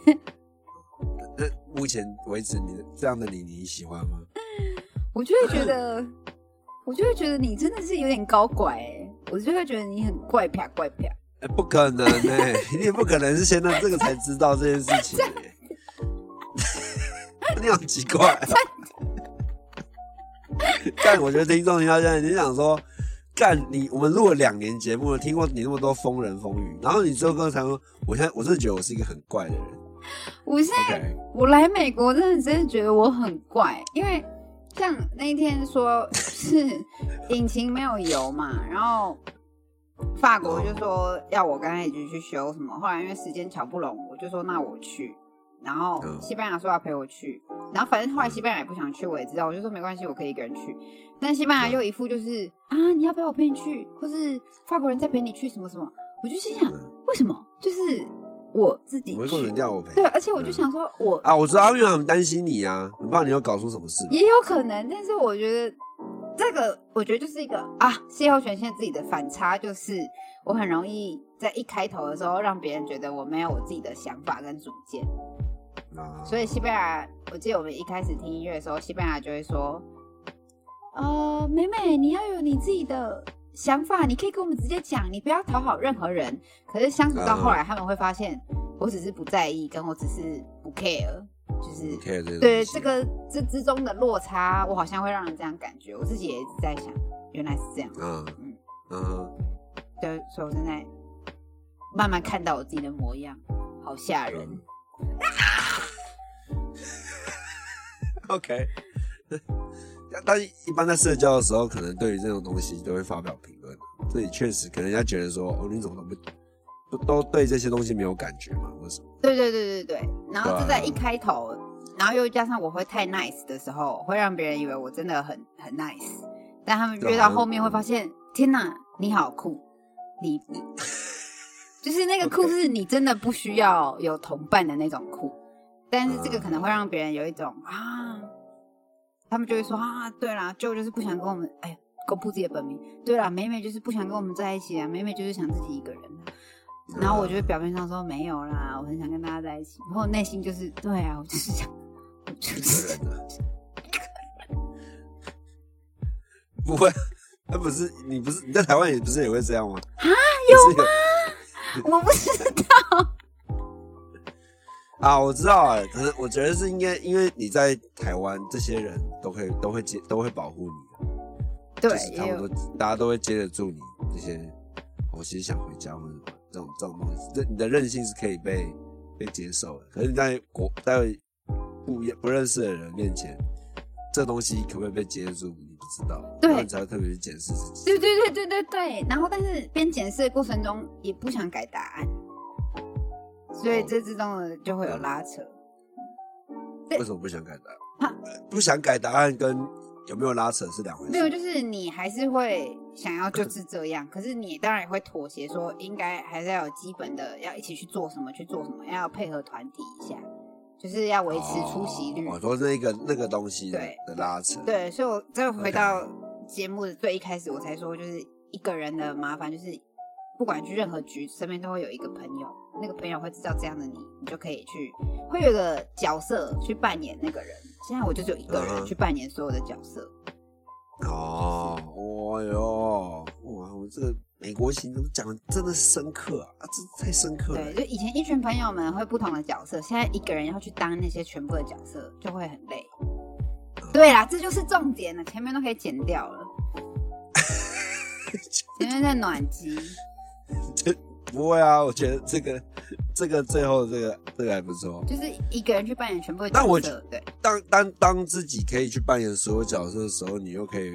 [SPEAKER 3] 那目前为止，你这样的你，你喜欢吗？
[SPEAKER 4] 我就会觉得，我就会觉得你真的是有点高拐、欸，我就会觉得你很怪啪怪啪。
[SPEAKER 3] 哎、不可能呢、你也不可能是现在这个才知道这件事情、欸。你好奇怪、啊。干，我觉得听众听到现在，你想说，干你，我们录了两年节目了，听过你那么多风人风雨，然后你之后刚才说，我现在我真的觉得我是一个很怪的人。
[SPEAKER 4] 我现在我来美国真的真的觉得我很怪，因为像那一天说是引擎没有油嘛，然后法国就说要我跟他一起去修什么，后来因为时间瞧不拢，我就说那我去，然后
[SPEAKER 3] 嗯。
[SPEAKER 4] 西班牙说要陪我去，然后反正后来西班牙也不想去，我也知道，我就说没关系，我可以一个人去，但西班牙又一副就是啊你要不要我陪你去，或是法国人再陪你去什么什么，我就心想
[SPEAKER 3] 嗯。
[SPEAKER 4] 为什么？就是我自己去
[SPEAKER 3] 人叫我陪。
[SPEAKER 4] 对，而且我就想说我，
[SPEAKER 3] 啊，我知道，因为他们担心你啊，很怕你又搞出什么事。
[SPEAKER 4] 也有可能，但是我觉得这个，我觉得就是一个啊，邂逅全现自己的反差，就是我很容易在一开头的时候让别人觉得我没有我自己的想法跟主见，
[SPEAKER 3] 啊，
[SPEAKER 4] 所以西班牙，我记得我们一开始听音乐的时候，西班牙就会说，呃，美美，你要有你自己的。想法你可以跟我们直接讲，你不要讨好任何人。可是相处到后来，他们会发现我只是不在意，跟我只是不 care，就是对这个这之中的落差，我好像会让人这样感觉。我自己也一直在想，原来是这样。
[SPEAKER 3] 嗯
[SPEAKER 4] 嗯
[SPEAKER 3] 嗯，
[SPEAKER 4] 对，所以我现在慢慢看到我自己的模样，好吓人。
[SPEAKER 3] OK，但一般在社交的时候，可能对于这种东西都会发表评论。这里确实可能人家觉得说，哦，你怎么都不不都对这些东西没有感觉嘛？为什么？
[SPEAKER 4] 对对对对对，然后就在一开头，然后又加上我会太 nice 的时候，会让别人以为我真的很很 nice，但他们
[SPEAKER 3] 对啊
[SPEAKER 4] 越到后面会发现，天哪，你好酷，你你就是那个酷是你真的不需要有同伴的那种酷，但是这个
[SPEAKER 3] 嗯
[SPEAKER 4] 可能会让别人有一种啊，他们就会说啊，对啦，就就是不想跟我们，哎呀，公布自己的本名，对啦，美美就是不想跟我们在一起啊，美美就是想自己一个人啊。然后我就会表面上说没有啦，我很想跟大家在一起，然后内心就是对啊，我就是想，我就
[SPEAKER 3] 一
[SPEAKER 4] 是
[SPEAKER 3] 个人的，不会，那不是你不是你在台湾也不是也会这样吗？啊，有吗？
[SPEAKER 4] 我不知道，
[SPEAKER 3] 啊，我知道啊，可是我觉得是应该，因为你在台湾，这些人都会都会接都会保护你，
[SPEAKER 4] 对
[SPEAKER 3] 就，是他们都大家都会接得住你这些。我其实想回家或者这种这种东西，这你的任性是可以被被接受的。可是你在国在不不认识的人面前，这东西可不可以被接住，你不知道，
[SPEAKER 4] 对
[SPEAKER 3] 才会特别去检视自己。
[SPEAKER 4] 对对对对对对。然后但是边检视的过程中也不想改答案，所以这之中的就会有拉扯。对
[SPEAKER 3] 为什么不想改答案？不想改答案跟有没有拉扯是两回事。
[SPEAKER 4] 没有，就是你还是会想要就是这样，可是你当然也会妥协，说应该还是要有基本的，要一起去做什么去做什么，要配合团体一下，就是要维持出席率。
[SPEAKER 3] 哦我说那个那个东西的
[SPEAKER 4] 对
[SPEAKER 3] 的拉扯，
[SPEAKER 4] 对，所以我再回到节目的最一开始，我才说就是一个人的麻烦，就是不管去任何局，身边都会有一个朋友，那个朋友会知道这样的你，你就可以去，会有一个角色去扮演那个人。现在我就只有一个人去扮演所有的角色。
[SPEAKER 3] 哦，哦哟，哇，我这个美国行怎么讲的真的是深刻啊，啊这太深刻了
[SPEAKER 4] 对，。就以前一群朋友们会不同的角色，现在一个人要去当那些全部的角色，就会很累。对啦，这就是重点了，前面都可以剪掉了。前面在暖机，
[SPEAKER 3] 不会啊，我觉得这个这个最后这个这个还不错。
[SPEAKER 4] 就是一个人去扮演全部的
[SPEAKER 3] 但我
[SPEAKER 4] 角色，对，
[SPEAKER 3] 当当当自己可以去扮演所有角色的时候，你又可以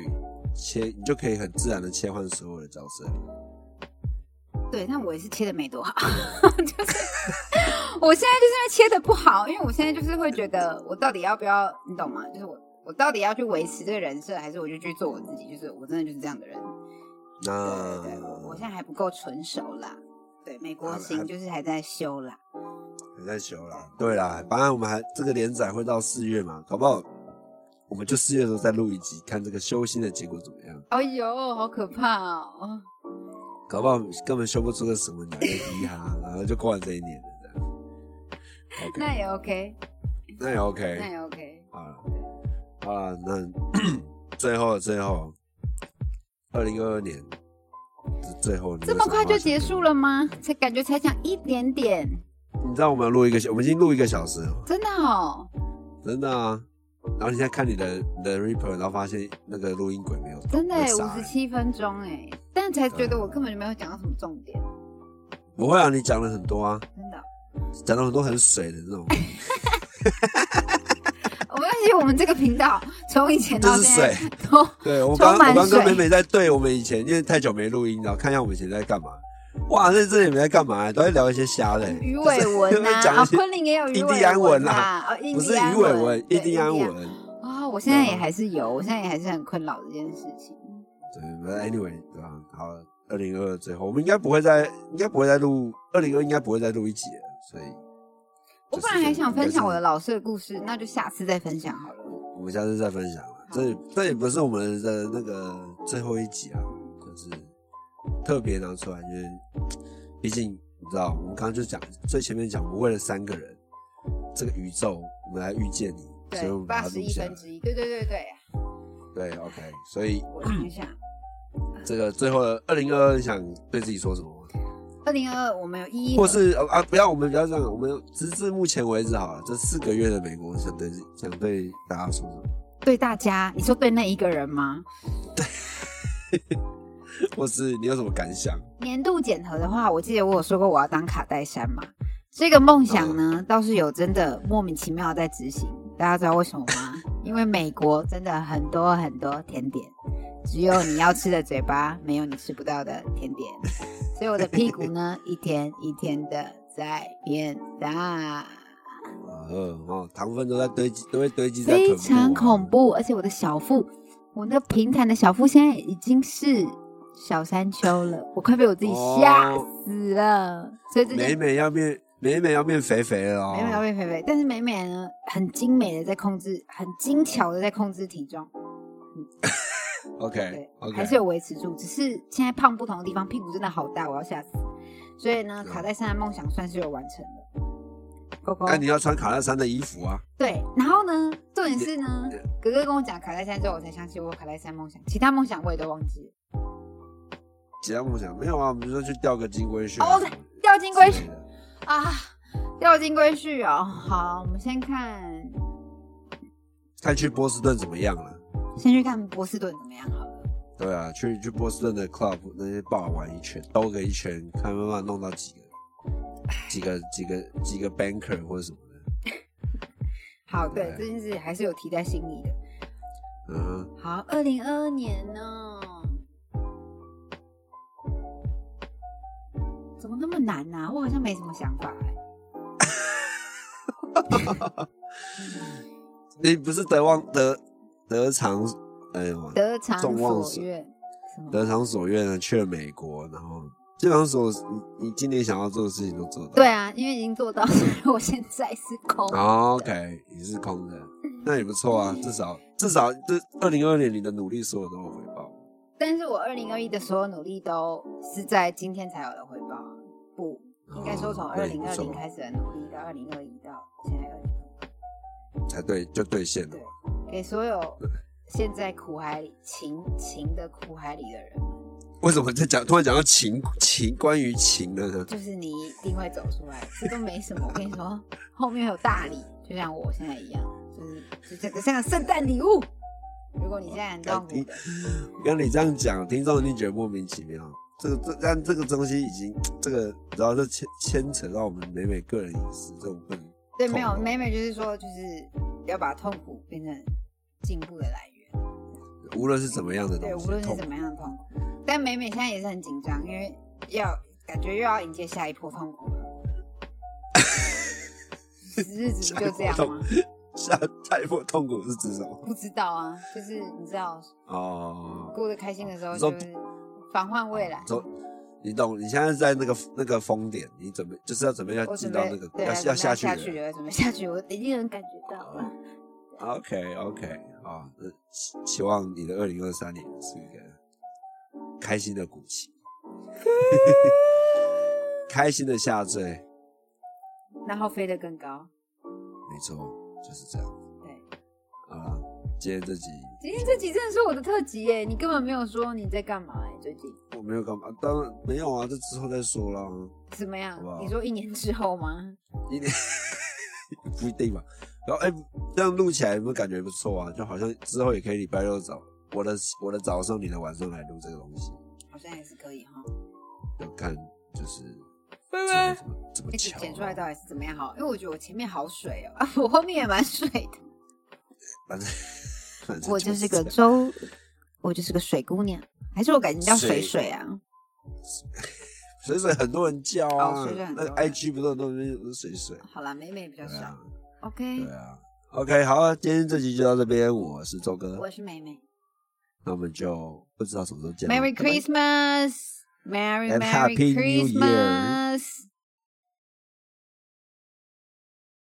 [SPEAKER 3] 切，你就可以很自然的切换所有的角色。
[SPEAKER 4] 对，但我也是切的没多好，就是我现在就是因为切的不好，因为我现在就是会觉得我到底要不要，你懂吗？就是我我到底要去维持这个人设，还是我就去做我自己？就是我真的就是这样的人。
[SPEAKER 3] 那
[SPEAKER 4] 对对，我我现在还不够纯熟啦。对，美国
[SPEAKER 3] 还
[SPEAKER 4] 行就是还在修啦。
[SPEAKER 3] 还在修啦。对啦，反正我们还这个连载会到四月嘛，搞不好我们就四月的时候再录一集，看这个修心的结果怎么样。
[SPEAKER 4] 哎呦，好可怕哦！
[SPEAKER 3] 搞不好根本修不出个什么鸟的嘻哈，然后就过完这一年了
[SPEAKER 4] 那也 OK，
[SPEAKER 3] 那也 OK。
[SPEAKER 4] 那也 OK。
[SPEAKER 3] 好了，好了，那 最后的最后，二零二二年是最后，
[SPEAKER 4] 这么快就结？束了吗？才感觉才讲一点点，
[SPEAKER 3] 你知道我们要录一个小，我们已经录一个小时了，
[SPEAKER 4] 真的哦。
[SPEAKER 3] 真的啊。然后你现在看你的你的 Reaper，然后发现那个录音轨没有动，
[SPEAKER 4] 真的哎，五十七分钟哎，但才觉得我根本就没有讲到什么重点，
[SPEAKER 3] 不会啊，你讲了很多啊，
[SPEAKER 4] 真的。
[SPEAKER 3] 讲了很多很水的那种，
[SPEAKER 4] 我们这个频道从以前
[SPEAKER 3] 就是
[SPEAKER 4] 到现在
[SPEAKER 3] 水。
[SPEAKER 4] 都
[SPEAKER 3] 对我刚我刚跟
[SPEAKER 4] 水
[SPEAKER 3] 美美在对我们以前，因为太久没录音，然后看一下我们以前在干嘛。哇，那这里面在干嘛？都在聊一些瞎的、
[SPEAKER 4] 鱼尾纹
[SPEAKER 3] 就是
[SPEAKER 4] 呐，昆凌也有鱼
[SPEAKER 3] 印
[SPEAKER 4] 尾
[SPEAKER 3] 第安文
[SPEAKER 4] 呐，
[SPEAKER 3] 啦，
[SPEAKER 4] 哦，印
[SPEAKER 3] 不是
[SPEAKER 4] 第安
[SPEAKER 3] 鱼尾纹，印第安
[SPEAKER 4] 印
[SPEAKER 3] 文。
[SPEAKER 4] 啊，我现在也还是有，我现在也还是很困扰这件事情。
[SPEAKER 3] 对，but，anyway，对吧？好了，二零二最后，我们应该不会再，应该不会再录，二零二应该不会再录一集了，所以
[SPEAKER 4] 我本来还想分享我的老师的故事，那就下次再分享好了。
[SPEAKER 3] 我们下次再分享了。这这也不是我们的那个最后一集啊，就是特别拿出来，因为毕竟你知道，我们刚刚就讲最前面讲，我们为了三个人，这个宇宙，我们来遇见你，所以我
[SPEAKER 4] 对，
[SPEAKER 3] 们把
[SPEAKER 4] 八十一
[SPEAKER 3] 它录下来
[SPEAKER 4] 分。之一，对对对对，
[SPEAKER 3] 对，OK，所以
[SPEAKER 4] 我想一下，
[SPEAKER 3] 这个最后的二零二二想对自己说什么吗？
[SPEAKER 4] 二零二二我们有一一
[SPEAKER 3] 或是呃啊，不要，我们不要这样，我们直至目前为止好了，这四个月的美国想对想对大家说什么？
[SPEAKER 4] 对大家，你说对那一个人吗？
[SPEAKER 3] 或是你有什么感想？
[SPEAKER 4] 年度检核的话，我记得我有说过我要当卡戴珊嘛。这个梦想呢，倒是有真的莫名其妙在执行。大家知道为什么吗？因为美国真的很多很多甜点，只有你要吃的嘴巴，没有你吃不到的甜点。所以我的屁股呢，一天一天的在变大，
[SPEAKER 3] 嗯哦，糖分都在堆积，都会堆积在
[SPEAKER 4] 非常恐。怖。而且我的小腹，我那平坦的小腹现在已经是小山丘了，我快被我自己吓
[SPEAKER 3] 哦
[SPEAKER 4] 死了。所以这
[SPEAKER 3] 美美要变，美美要变肥肥了哦。
[SPEAKER 4] 美美要变肥肥，但是美美呢，很精美的在控制，很精巧的在控制体重，
[SPEAKER 3] OK
[SPEAKER 4] 对
[SPEAKER 3] OK，
[SPEAKER 4] 还是有维持住，只是现在胖不同的地方，屁股真的好大，我要吓死。所以呢，
[SPEAKER 3] 嗯
[SPEAKER 4] 卡戴珊的梦想算是有完成了。狗狗
[SPEAKER 3] 那你要穿卡戴珊的衣服啊。
[SPEAKER 4] 对，然后呢，重点是呢，哥哥跟我讲卡戴珊之后，我才想起我有卡戴珊梦想，其他梦想我也都忘记了。
[SPEAKER 3] 其他梦想没有啊？我们说去钓个金龟婿啊
[SPEAKER 4] 哦，钓金龟婿啊，钓金龟婿哦。好，我们先看，
[SPEAKER 3] 看去波士顿怎么样了？
[SPEAKER 4] 先去看波士顿怎么样好了。
[SPEAKER 3] 对啊，去去波士顿的 club 那些 bar 玩一圈，兜个一圈，看慢慢弄到几个几个几个几个 banker 或者什么的。
[SPEAKER 4] 好，对
[SPEAKER 3] 对
[SPEAKER 4] 这件事还是有提在心里的。
[SPEAKER 3] 嗯，
[SPEAKER 4] 好，二零二二年呢，怎么那么难呢、我好像没什么想法哎、
[SPEAKER 3] 你不是得望得得偿，哎呦，
[SPEAKER 4] 得偿
[SPEAKER 3] 众望所
[SPEAKER 4] 所愿。
[SPEAKER 3] 得偿所愿的去了美国，然后基本上所有你你今年想要做的事情都做到。
[SPEAKER 4] 对啊，因为已经做到，所 以我现在是空。
[SPEAKER 3] 哦 OK，你是空的，那也不错啊，至少至少这二零二二年你的努力所有都有回报。
[SPEAKER 4] 但是我二零二一的所有努力都是在今天才有的回报，不应该说从
[SPEAKER 3] 哦
[SPEAKER 4] 二零二零开始的努力到二零二一到现在二零，
[SPEAKER 3] 才对，就兑现了
[SPEAKER 4] 对。给所有现在苦海里情情的苦海里的人们。
[SPEAKER 3] 为什么在讲突然讲到情情关于情的呢？
[SPEAKER 4] 就是你一定会走出来，这都没什么。我跟你说，后面有大礼，就像我现在一样，就是就这个像个圣诞礼物。如果你现在很痛苦的，
[SPEAKER 3] 跟你这样讲，听众一定觉得莫名其妙。这个这但这个东西已经这个，然后就牵牵扯到我们美美个人隐私，这种不能
[SPEAKER 4] 对，没有美美就是说，就是要把痛苦变成进步的来源。
[SPEAKER 3] 无论是怎么样的
[SPEAKER 4] 对，
[SPEAKER 3] 东西，痛
[SPEAKER 4] 无论是怎么样的痛苦，但美美现在也是很紧张，因为要感觉又要迎接下一波痛苦了。日子不就这样吗？
[SPEAKER 3] 下 下一波痛苦是指什么？
[SPEAKER 4] 不知道啊，就是你知道，
[SPEAKER 3] 哦，
[SPEAKER 4] 过得开心的时候就是防患未来。
[SPEAKER 3] 走，你懂？你现在在那个那个峰点，你准备就是要准备要
[SPEAKER 4] 我
[SPEAKER 3] 进到那个要
[SPEAKER 4] 准备下
[SPEAKER 3] 下去了。
[SPEAKER 4] 去了，准备下去，我已经能感觉到了。
[SPEAKER 3] OK OK，啊，那希希望你的二零二三年是一个开心的鼓起，开心的下坠，
[SPEAKER 4] 然后飞得更高。
[SPEAKER 3] 没错，就是这样。今天这集
[SPEAKER 4] 今天这集真的是我的特辑耶，你根本没有说你在干嘛哎，最近
[SPEAKER 3] 我没有干嘛，当然没有啊，这之后再说啦。
[SPEAKER 4] 怎么样
[SPEAKER 3] 好？
[SPEAKER 4] 你说一年之后吗？
[SPEAKER 3] 一年 不一定吧。然后哎、这样录起来有没有感觉不错啊？就好像之后也可以礼拜六早，我的我的早上，你的晚上来录这个东西，
[SPEAKER 4] 好像也是可以哈。
[SPEAKER 3] 要看就是
[SPEAKER 2] 拜
[SPEAKER 3] 之后怎么巧、
[SPEAKER 4] 剪出来到底是怎么样好？因为我觉得我前面好水哦，啊，我后面也蛮水的。
[SPEAKER 3] 反正
[SPEAKER 4] 我就是个周，我就是个水姑娘，还是我改名叫水
[SPEAKER 3] 水
[SPEAKER 4] 水啊？
[SPEAKER 3] 水水很多人叫啊，
[SPEAKER 4] 哦水水很多
[SPEAKER 3] 那
[SPEAKER 4] 个
[SPEAKER 3] IG 不是很多人是水水，
[SPEAKER 4] 好啦，美美比较少
[SPEAKER 3] 啊。
[SPEAKER 4] OK，
[SPEAKER 3] 对啊。OK，好啊，今天这集就到这边，我是周哥，
[SPEAKER 4] 我是美美。
[SPEAKER 3] 那我们就不知道什么时候见了
[SPEAKER 4] Merry Christmas，Merry Merry
[SPEAKER 3] Happy
[SPEAKER 4] Christmas。